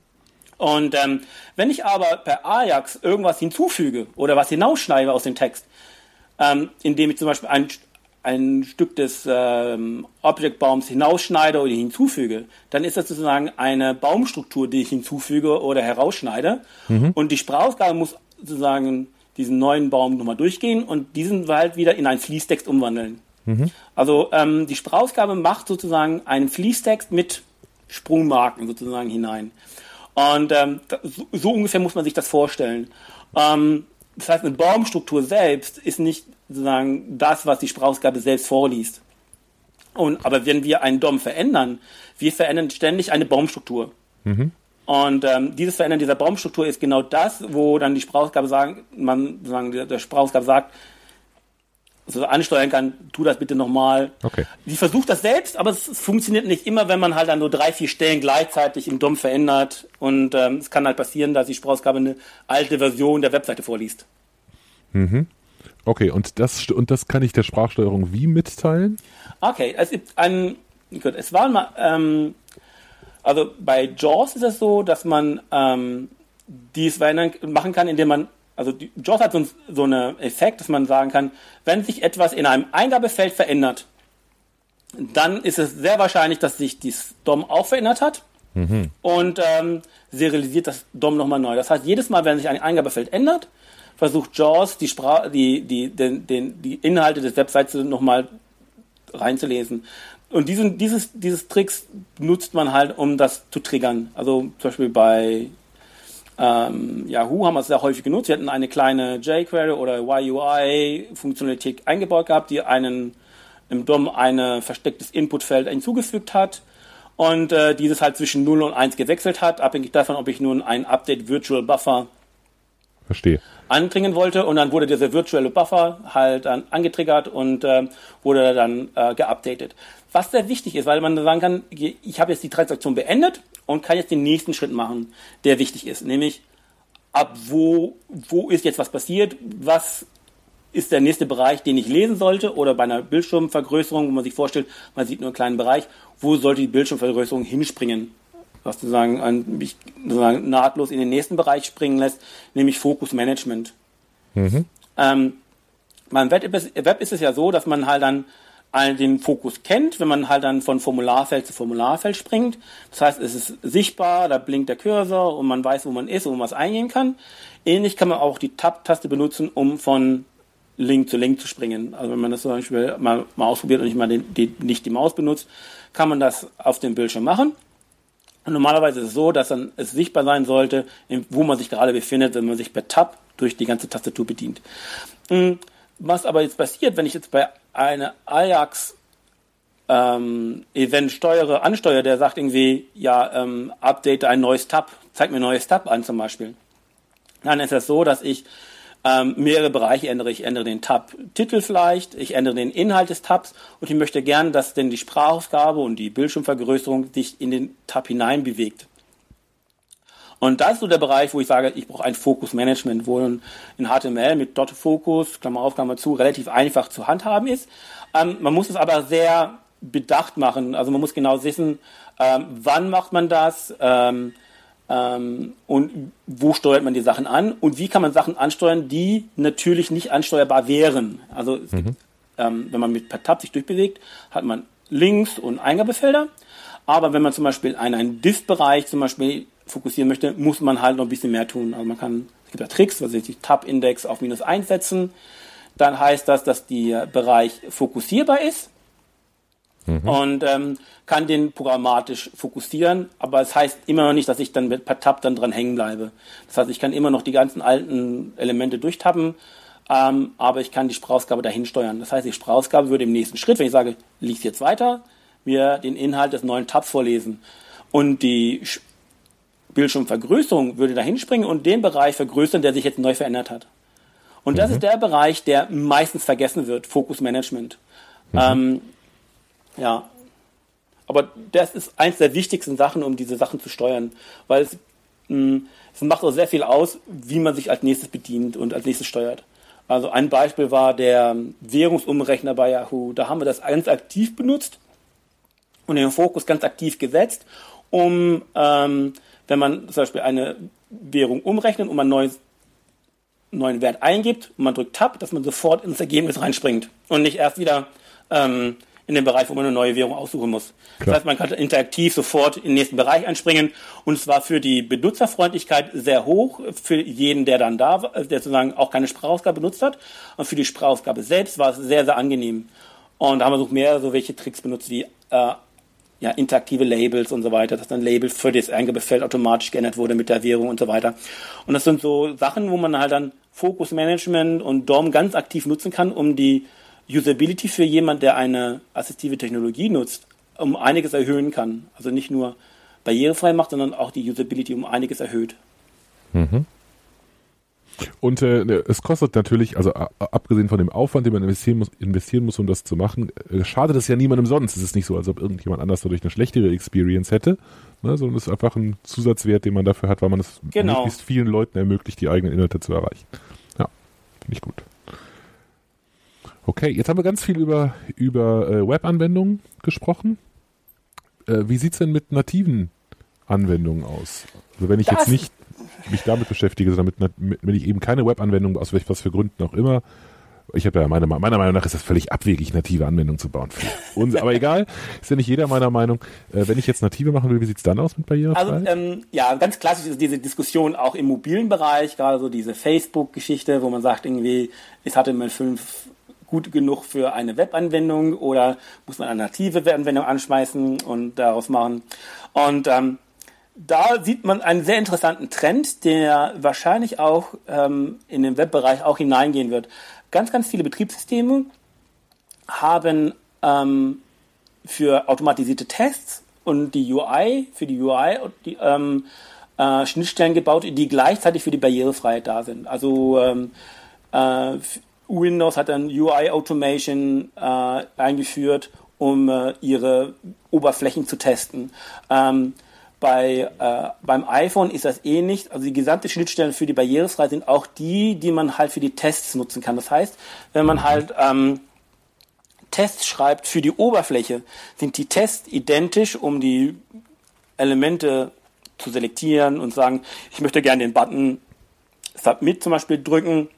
[SPEAKER 3] Und ähm, wenn ich aber per Ajax irgendwas hinzufüge oder was hinausschneide aus dem Text, ähm, indem ich zum Beispiel ein, ein Stück des ähm, Object-Baums hinausschneide oder hinzufüge, dann ist das sozusagen eine Baumstruktur, die ich hinzufüge oder herausschneide. Mhm. Und die Sprachausgabe muss sozusagen diesen neuen Baum nochmal durchgehen und diesen halt wieder in einen Fließtext umwandeln. Mhm. Also ähm, die Sprachausgabe macht sozusagen einen Fließtext mit Sprungmarken sozusagen hinein. Und ähm, so, so, ungefähr muss man sich das vorstellen. Ähm, das heißt, eine Baumstruktur selbst ist nicht sozusagen das, was die Sprachausgabe selbst vorliest. Und, aber wenn wir einen DOM verändern, wir verändern ständig eine Baumstruktur. Mhm. Und ähm, dieses Verändern dieser Baumstruktur ist genau das, wo dann die Sprachausgabe sagen, man sagen, der, Sprachausgabe sagt, so ansteuern kann, tu das bitte nochmal.
[SPEAKER 2] Okay.
[SPEAKER 3] Sie versucht das selbst, aber es, es, funktioniert nicht immer, wenn man halt dann nur drei, vier Stellen gleichzeitig im DOM verändert. Und ähm, es kann halt passieren, dass die Sprachausgabe eine alte Version der Webseite vorliest.
[SPEAKER 2] Mhm. Okay, und das, und das kann ich der Sprachsteuerung wie mitteilen?
[SPEAKER 3] Okay, es gibt ein, gut, es war mal, ähm, also bei JAWS ist es so, dass man ähm, dies machen kann, indem man also die, JAWS hat so, so einen Effekt, dass man sagen kann, wenn sich etwas in einem Eingabefeld verändert, dann ist es sehr wahrscheinlich, dass sich das DOM auch verändert hat mhm. und ähm, serialisiert das DOM nochmal neu. Das heißt, jedes Mal, wenn sich ein Eingabefeld ändert, versucht JAWS die, Spra die, die, den, den, die Inhalte des Websites nochmal reinzulesen. Und diesen, dieses, dieses Tricks nutzt man halt, um das zu triggern. Also zum Beispiel bei ähm, Yahoo haben wir es sehr häufig genutzt. Wir hatten eine kleine jQuery oder YUI-Funktionalität eingebaut gehabt, die einen im DOM ein verstecktes Inputfeld hinzugefügt hat und äh, dieses halt zwischen 0 und 1 gewechselt hat, abhängig davon, ob ich nun ein Update Virtual Buffer
[SPEAKER 2] Verstehe.
[SPEAKER 3] anbringen wollte und dann wurde dieser virtuelle Buffer halt dann angetriggert und äh, wurde dann äh, geupdatet. Was sehr wichtig ist, weil man sagen kann, ich habe jetzt die Transaktion beendet und kann jetzt den nächsten Schritt machen, der wichtig ist, nämlich ab wo, wo ist jetzt was passiert, was ist der nächste Bereich, den ich lesen sollte? Oder bei einer Bildschirmvergrößerung, wo man sich vorstellt, man sieht nur einen kleinen Bereich, wo sollte die Bildschirmvergrößerung hinspringen, was sozusagen, an, mich sozusagen nahtlos in den nächsten Bereich springen lässt, nämlich Fokus Management. Mhm. Ähm, beim Web ist es ja so, dass man halt dann den Fokus kennt, wenn man halt dann von Formularfeld zu Formularfeld springt. Das heißt, es ist sichtbar, da blinkt der Cursor und man weiß, wo man ist und wo man was eingehen kann. Ähnlich kann man auch die Tab-Taste benutzen, um von Link zu Link zu springen. Also wenn man das zum Beispiel mal, mal ausprobiert und nicht mal den, die, nicht die Maus benutzt, kann man das auf dem Bildschirm machen. Und normalerweise ist es so, dass dann es sichtbar sein sollte, wo man sich gerade befindet, wenn man sich per Tab durch die ganze Tastatur bedient. Hm, was aber jetzt passiert, wenn ich jetzt bei eine Ajax ähm, Event steuere, ansteuere, der sagt irgendwie, ja, ähm, update ein neues Tab, zeig mir ein neues Tab an zum Beispiel. Dann ist es so, dass ich ähm, mehrere Bereiche ändere. Ich ändere den Tab-Titel vielleicht, ich ändere den Inhalt des Tabs und ich möchte gern, dass denn die Sprachausgabe und die Bildschirmvergrößerung sich in den Tab hinein bewegt. Und das ist so der Bereich, wo ich sage, ich brauche ein Fokusmanagement, wo in HTML mit Dot Focus, Klammer auf, Klammer zu, relativ einfach zu handhaben ist. Ähm, man muss es aber sehr bedacht machen. Also man muss genau wissen, ähm, wann macht man das ähm, ähm, und wo steuert man die Sachen an und wie kann man Sachen ansteuern, die natürlich nicht ansteuerbar wären. Also mhm. gibt, ähm, wenn man mit per Tab sich durchbewegt, hat man Links und Eingabefelder. Aber wenn man zum Beispiel einen, einen Diff-Bereich zum Beispiel fokussieren möchte, muss man halt noch ein bisschen mehr tun. Also man kann, es gibt ja Tricks, was ich die Tab-Index auf minus 1 setzen. Dann heißt das, dass der Bereich fokussierbar ist mhm. und ähm, kann den programmatisch fokussieren, aber es das heißt immer noch nicht, dass ich dann per Tab dann dran hängen bleibe. Das heißt, ich kann immer noch die ganzen alten Elemente durchtappen, ähm, aber ich kann die Sprachausgabe dahin steuern. Das heißt, die Sprachausgabe würde im nächsten Schritt, wenn ich sage, lies jetzt weiter, mir den Inhalt des neuen Tabs vorlesen und die Bildschirmvergrößerung würde dahin springen und den Bereich vergrößern, der sich jetzt neu verändert hat. Und das mhm. ist der Bereich, der meistens vergessen wird, Fokusmanagement. Mhm. Ähm, ja. Aber das ist eins der wichtigsten Sachen, um diese Sachen zu steuern, weil es, mh, hm, es macht auch sehr viel aus, wie man sich als nächstes bedient und als nächstes steuert. Also ein Beispiel war der Währungsumrechner bei Yahoo. Da haben wir das ganz aktiv benutzt und den Fokus ganz aktiv gesetzt, um, ähm, wenn man zum Beispiel eine Währung umrechnet und man einen neuen Wert eingibt und man drückt Tab, dass man sofort ins Ergebnis reinspringt und nicht erst wieder ähm, in den Bereich, wo man eine neue Währung aussuchen muss. Klar. Das heißt, man kann interaktiv sofort in den nächsten Bereich einspringen und es war für die Benutzerfreundlichkeit sehr hoch, für jeden, der dann da war, der sozusagen auch keine Sprachausgabe benutzt hat. Und für die Sprachausgabe selbst war es sehr, sehr angenehm. Und da haben wir so mehr so welche Tricks benutzt, wie äh, ja, interaktive Labels und so weiter, dass dann Label für das Eingabefeld automatisch geändert wurde mit der Währung und so weiter. Und das sind so Sachen, wo man halt dann Fokusmanagement und DOM ganz aktiv nutzen kann, um die Usability für jemand, der eine assistive Technologie nutzt, um einiges erhöhen kann. Also nicht nur barrierefrei macht, sondern auch die Usability um einiges erhöht. Mhm.
[SPEAKER 2] Und äh, es kostet natürlich, also abgesehen von dem Aufwand, den man investieren muss, investieren muss, um das zu machen, äh, schadet es ja niemandem sonst. Es ist nicht so, als ob irgendjemand anders dadurch eine schlechtere Experience hätte, ne, sondern es ist einfach ein Zusatzwert, den man dafür hat, weil man es genau. möglichst vielen Leuten ermöglicht, die eigenen Inhalte zu erreichen. Ja, finde ich gut. Okay, jetzt haben wir ganz viel über, über äh, Web-Anwendungen gesprochen. Äh, wie sieht's denn mit nativen Anwendungen aus? Also wenn ich das jetzt nicht mich damit beschäftige, sondern mit, wenn ich eben keine Web-Anwendung, aus was für Gründen auch immer, ich habe ja meine, meiner Meinung nach ist das völlig abwegig, native Anwendungen zu bauen. Uns, aber egal, ist ja nicht jeder meiner Meinung. Äh, wenn ich jetzt native machen will, wie sieht's dann aus mit Barrierefreiheit?
[SPEAKER 3] Also ähm, ja, ganz klassisch ist diese Diskussion auch im mobilen Bereich, gerade so diese Facebook-Geschichte, wo man sagt irgendwie, es mal fünf gut genug für eine Webanwendung oder muss man eine native Webanwendung anschmeißen und daraus machen. Und ähm, da sieht man einen sehr interessanten Trend, der wahrscheinlich auch ähm, in den Webbereich auch hineingehen wird. Ganz, ganz viele Betriebssysteme haben ähm, für automatisierte Tests und die UI, für die UI die, ähm, äh, Schnittstellen gebaut, die gleichzeitig für die Barrierefreiheit da sind. Also ähm, äh, Windows hat dann UI Automation äh, eingeführt, um äh, ihre Oberflächen zu testen. Ähm, bei, äh, beim iPhone ist das ähnlich. Also die gesamte Schnittstelle für die Barrierefreiheit sind auch die, die man halt für die Tests nutzen kann. Das heißt, wenn man halt ähm, Tests schreibt für die Oberfläche, sind die Tests identisch, um die Elemente zu selektieren und sagen, ich möchte gerne den Button Submit zum Beispiel drücken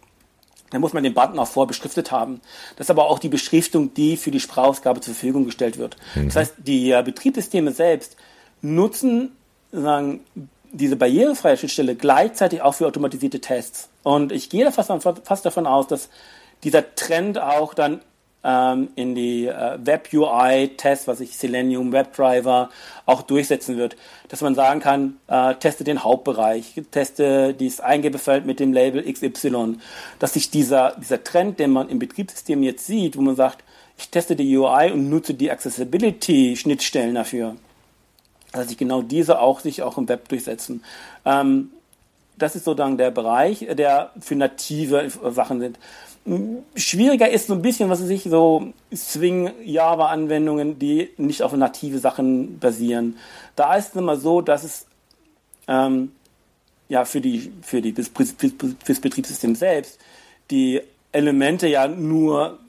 [SPEAKER 3] dann muss man den Button auch vorbeschriftet haben. Das ist aber auch die Beschriftung, die für die Sprachausgabe zur Verfügung gestellt wird. Mhm. Das heißt, die äh, Betriebssysteme selbst nutzen sagen, diese barrierefreie Schnittstelle gleichzeitig auch für automatisierte Tests. Und ich gehe da fast, fast davon aus, dass dieser Trend auch dann ähm, in die äh, Web-UI-Tests, was ich Selenium, WebDriver auch durchsetzen wird, dass man sagen kann, äh, teste den Hauptbereich, teste dieses Eingebefeld mit dem Label XY, dass sich dieser, dieser Trend, den man im Betriebssystem jetzt sieht, wo man sagt, ich teste die UI und nutze die Accessibility-Schnittstellen dafür. Dass sich genau diese auch sich auch im Web durchsetzen. Ähm, das ist sozusagen der Bereich, der für native Sachen sind. Schwieriger ist so ein bisschen, was weiß ich, so Swing-Java-Anwendungen, die nicht auf native Sachen basieren. Da ist es immer so, dass es ähm, ja für die für die fürs Betriebssystem selbst die Elemente ja nur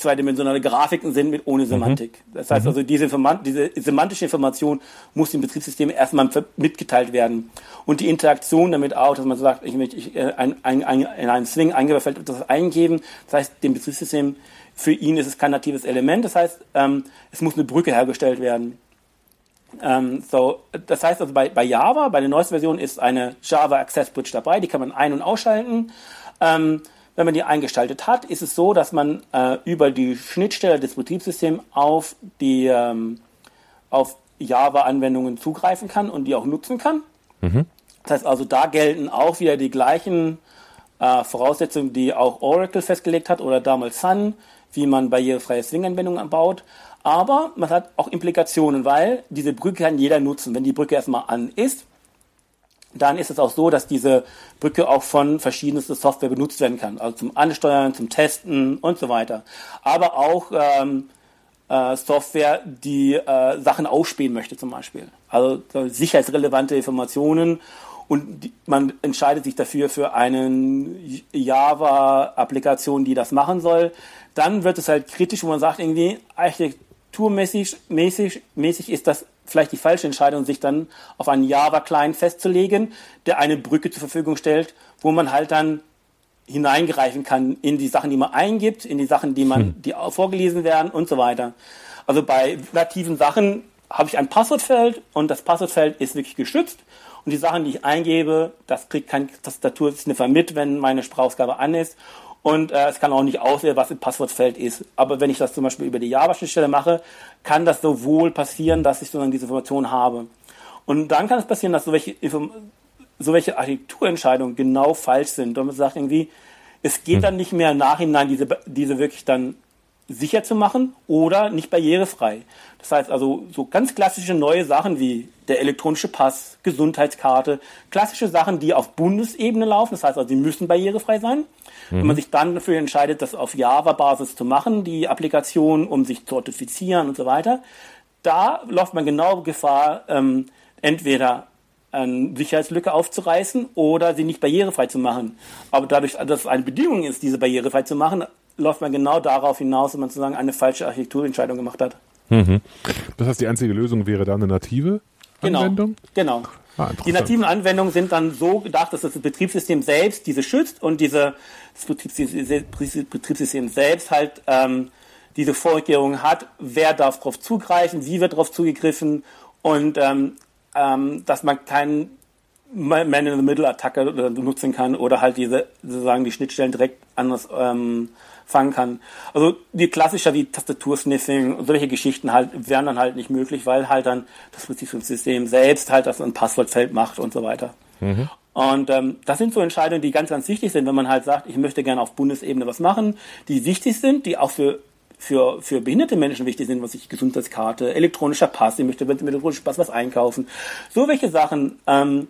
[SPEAKER 3] zweidimensionale Grafiken sind mit ohne Semantik. Mhm. Das heißt mhm. also, diese, diese, semantische Information muss dem Betriebssystem erstmal mitgeteilt werden. Und die Interaktion damit auch, dass man sagt, ich möchte ich, äh, ein, ein, ein, in einen Swing Eingabefeld das eingeben. Das heißt, dem Betriebssystem, für ihn ist es kein natives Element. Das heißt, ähm, es muss eine Brücke hergestellt werden. Ähm, so, das heißt also bei, bei Java, bei der neuesten Version ist eine Java Access Bridge dabei, die kann man ein- und ausschalten. Ähm, wenn man die eingeschaltet hat, ist es so, dass man äh, über die Schnittstelle des Betriebssystems auf die ähm, auf Java-Anwendungen zugreifen kann und die auch nutzen kann. Mhm. Das heißt also, da gelten auch wieder die gleichen äh, Voraussetzungen, die auch Oracle festgelegt hat oder damals Sun, wie man barrierefreie Swing-Anwendungen baut. Aber man hat auch Implikationen, weil diese Brücke kann jeder nutzen. Wenn die Brücke erstmal an ist, dann ist es auch so, dass diese Brücke auch von verschiedensten Software benutzt werden kann. Also zum Ansteuern, zum Testen und so weiter. Aber auch ähm, äh, Software, die äh, Sachen ausspähen möchte zum Beispiel. Also sicherheitsrelevante Informationen und die, man entscheidet sich dafür für eine Java-Applikation, die das machen soll. Dann wird es halt kritisch, wo man sagt irgendwie, architekturmäßig mäßig, mäßig ist das vielleicht die falsche Entscheidung, sich dann auf einen Java-Client festzulegen, der eine Brücke zur Verfügung stellt, wo man halt dann hineingreifen kann in die Sachen, die man eingibt, in die Sachen, die man, hm. die vorgelesen werden und so weiter. Also bei nativen Sachen habe ich ein Passwortfeld und das Passwortfeld ist wirklich geschützt und die Sachen, die ich eingebe, das kriegt kein Tastatursniffer mit, wenn meine Sprachausgabe an ist und äh, es kann auch nicht aussehen, was im Passwortfeld ist. Aber wenn ich das zum Beispiel über die Java-Schnittstelle mache, kann das sowohl passieren, dass ich sozusagen diese Information habe. Und dann kann es passieren, dass so welche, so welche Architekturentscheidungen genau falsch sind. Und man sagt irgendwie, es geht hm. dann nicht mehr im Nachhinein, diese, diese wirklich dann sicher zu machen oder nicht barrierefrei. Das heißt also so ganz klassische neue Sachen wie der elektronische Pass, Gesundheitskarte, klassische Sachen, die auf Bundesebene laufen. Das heißt also, sie müssen barrierefrei sein. Mhm. Wenn man sich dann dafür entscheidet, das auf Java-Basis zu machen, die Applikation, um sich zu authentifizieren und so weiter, da läuft man genau Gefahr, ähm, entweder eine Sicherheitslücke aufzureißen oder sie nicht barrierefrei zu machen. Aber dadurch, dass es eine Bedingung ist, diese barrierefrei zu machen, läuft man genau darauf hinaus, dass man sozusagen eine falsche Architekturentscheidung gemacht hat.
[SPEAKER 2] Mhm. Das heißt, die einzige Lösung wäre dann eine native
[SPEAKER 3] genau,
[SPEAKER 2] Anwendung?
[SPEAKER 3] Genau. Ah, die nativen Anwendungen sind dann so gedacht, dass das Betriebssystem selbst diese schützt und diese, das Betriebssystem selbst halt ähm, diese Vorkehrungen hat, wer darf darauf zugreifen, wie wird darauf zugegriffen und ähm, ähm, dass man keinen Man-in-the-Middle-Attacke benutzen kann oder halt diese sozusagen die Schnittstellen direkt anders ähm, fangen kann. Also die klassischer wie Tastatursniffing und solche Geschichten halt wären dann halt nicht möglich, weil halt dann das Betriebssystem selbst halt das ein Passwortfeld macht und so weiter. Mhm. Und ähm, das sind so Entscheidungen, die ganz, ganz wichtig sind, wenn man halt sagt, ich möchte gerne auf Bundesebene was machen, die wichtig sind, die auch für für, für behinderte Menschen wichtig sind, was ich Gesundheitskarte, elektronischer Pass, ich möchte mit elektronischem Pass was einkaufen. So welche Sachen, ähm,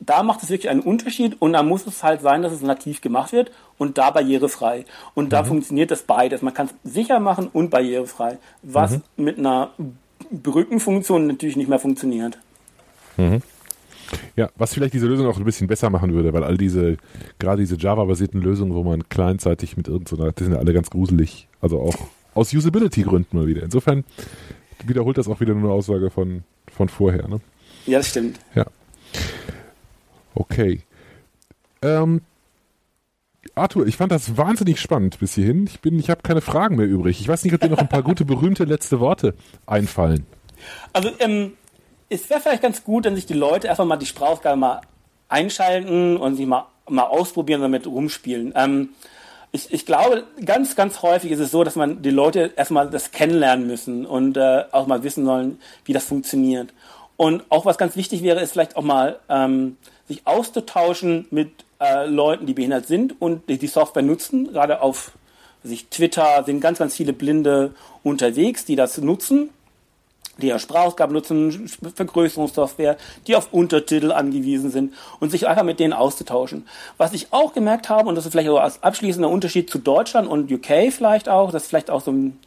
[SPEAKER 3] da macht es wirklich einen Unterschied und da muss es halt sein, dass es nativ gemacht wird und da barrierefrei. Und da mhm. funktioniert das beides. Man kann es sicher machen und barrierefrei, was mhm. mit einer Brückenfunktion natürlich nicht mehr funktioniert.
[SPEAKER 2] Mhm. Ja, was vielleicht diese Lösung auch ein bisschen besser machen würde, weil all diese, gerade diese Java-basierten Lösungen, wo man kleinzeitig mit irgendeiner, die sind ja alle ganz gruselig. Also auch aus Usability-Gründen mal wieder. Insofern wiederholt das auch wieder nur eine Aussage von, von vorher. Ne?
[SPEAKER 3] Ja, das stimmt.
[SPEAKER 2] Ja. Okay. Ähm, Arthur, ich fand das wahnsinnig spannend bis hierhin. Ich bin, ich habe keine Fragen mehr übrig. Ich weiß nicht, ob dir noch ein paar gute, berühmte letzte Worte einfallen.
[SPEAKER 3] Also, ähm, es wäre vielleicht ganz gut, wenn sich die Leute einfach mal die Sprachaufgabe mal einschalten und sich mal, mal ausprobieren, damit rumspielen. Ähm, ich, ich glaube, ganz, ganz häufig ist es so, dass man die Leute erstmal das kennenlernen müssen und äh, auch mal wissen sollen, wie das funktioniert. Und auch was ganz wichtig wäre, ist vielleicht auch mal ähm, sich auszutauschen mit äh, Leuten, die behindert sind und die, die Software nutzen, gerade auf sich Twitter, sind ganz, ganz viele Blinde unterwegs, die das nutzen die ja Sprachausgaben nutzen, Vergrößerungssoftware, die auf Untertitel angewiesen sind und sich einfach mit denen auszutauschen. Was ich auch gemerkt habe, und das ist vielleicht auch als abschließender Unterschied zu Deutschland und UK vielleicht auch, das ist vielleicht auch so ein,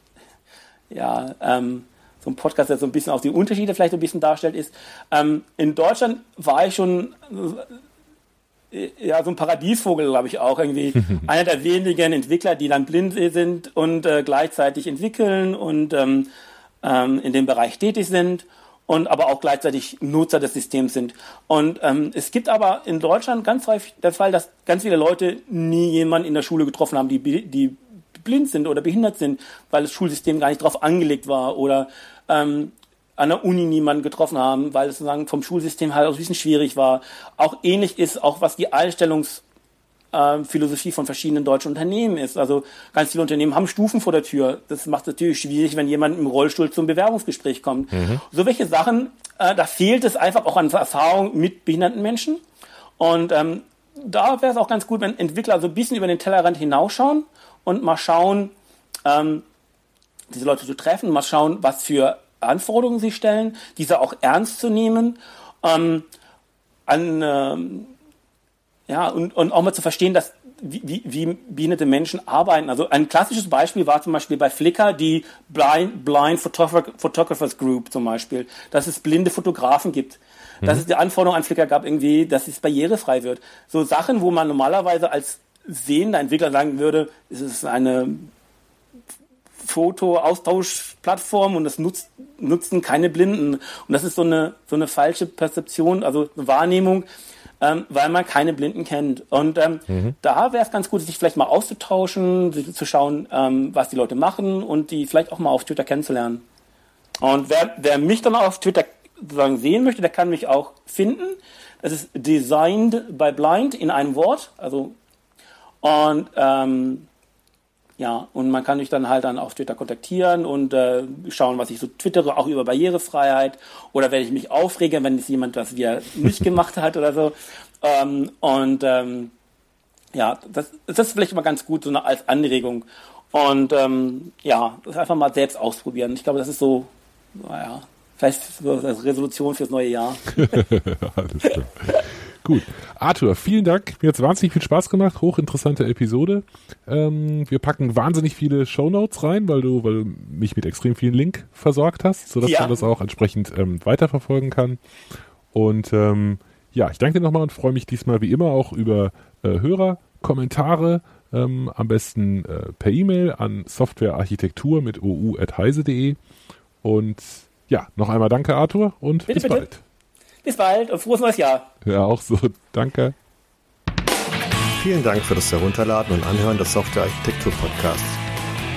[SPEAKER 3] ja, ähm, so ein Podcast, der so ein bisschen auch die Unterschiede vielleicht ein bisschen darstellt, ist, ähm, in Deutschland war ich schon äh, ja, so ein Paradiesvogel, glaube ich, auch irgendwie. Einer der wenigen Entwickler, die dann blind sind und äh, gleichzeitig entwickeln und ähm, ähm, in dem Bereich tätig sind und aber auch gleichzeitig Nutzer des Systems sind. Und ähm, es gibt aber in Deutschland ganz häufig der Fall, dass ganz viele Leute nie jemanden in der Schule getroffen haben, die, die blind sind oder behindert sind, weil das Schulsystem gar nicht darauf angelegt war oder ähm, an der Uni niemanden getroffen haben, weil es sozusagen vom Schulsystem halt auch ein bisschen schwierig war. Auch ähnlich ist, auch was die Einstellungs- äh, Philosophie von verschiedenen deutschen Unternehmen ist. Also ganz viele Unternehmen haben Stufen vor der Tür. Das macht es natürlich schwierig, wenn jemand im Rollstuhl zum Bewerbungsgespräch kommt. Mhm. So welche Sachen, äh, da fehlt es einfach auch an Erfahrung mit behinderten Menschen. Und ähm, da wäre es auch ganz gut, wenn Entwickler so ein bisschen über den Tellerrand hinausschauen und mal schauen, ähm, diese Leute zu treffen, mal schauen, was für Anforderungen sie stellen, diese auch ernst zu nehmen. Ähm, an ähm, ja, und, und auch mal zu verstehen, dass wie, wie, wie behinderte Menschen arbeiten. Also ein klassisches Beispiel war zum Beispiel bei Flickr die Blind, Blind Photographers Group zum Beispiel, dass es blinde Fotografen gibt. Dass mhm. es die Anforderung an Flickr gab, irgendwie, dass es barrierefrei wird. So Sachen, wo man normalerweise als sehender Entwickler sagen würde, es ist eine Foto-Austauschplattform und das nutzt, nutzen keine Blinden. Und das ist so eine, so eine falsche Perzeption, also Wahrnehmung, ähm, weil man keine Blinden kennt. Und ähm, mhm. da wäre es ganz gut, sich vielleicht mal auszutauschen, sich zu schauen, ähm, was die Leute machen und die vielleicht auch mal auf Twitter kennenzulernen. Und wer, wer mich dann auf Twitter sozusagen sehen möchte, der kann mich auch finden. Das ist Designed by Blind in einem Wort. Also und ähm, ja, und man kann mich dann halt dann auf Twitter kontaktieren und äh, schauen, was ich so twittere, auch über Barrierefreiheit oder wenn ich mich aufrege, wenn es jemand das wieder nicht gemacht hat oder so. Ähm, und ähm, ja, das, das ist vielleicht mal ganz gut so eine, als Anregung. Und ähm, ja, das einfach mal selbst ausprobieren. Ich glaube, das ist so, naja, vielleicht so als Resolution fürs neue Jahr.
[SPEAKER 2] Alles klar. Gut. Arthur, vielen Dank. Mir hat es wahnsinnig viel Spaß gemacht. Hochinteressante Episode. Ähm, wir packen wahnsinnig viele Shownotes rein, weil du, weil du mich mit extrem vielen Link versorgt hast, sodass ja. man das auch entsprechend ähm, weiterverfolgen kann. Und ähm, ja, ich danke dir nochmal und freue mich diesmal wie immer auch über äh, Hörer, Kommentare, ähm, am besten äh, per E-Mail an softwarearchitektur mit ou.heise.de. Und ja, noch einmal danke, Arthur, und bitte, bis bitte. bald.
[SPEAKER 3] Bis bald und frohes neues Jahr.
[SPEAKER 2] Ja, auch so. Danke.
[SPEAKER 1] Vielen Dank für das Herunterladen und Anhören des Software Architektur Podcasts.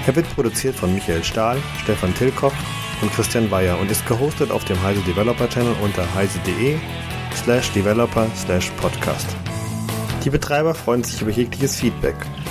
[SPEAKER 1] Er wird produziert von Michael Stahl, Stefan Tilkoff und Christian Weyer und ist gehostet auf dem Heise Developer Channel unter heise.de slash developer slash podcast. Die Betreiber freuen sich über jegliches Feedback,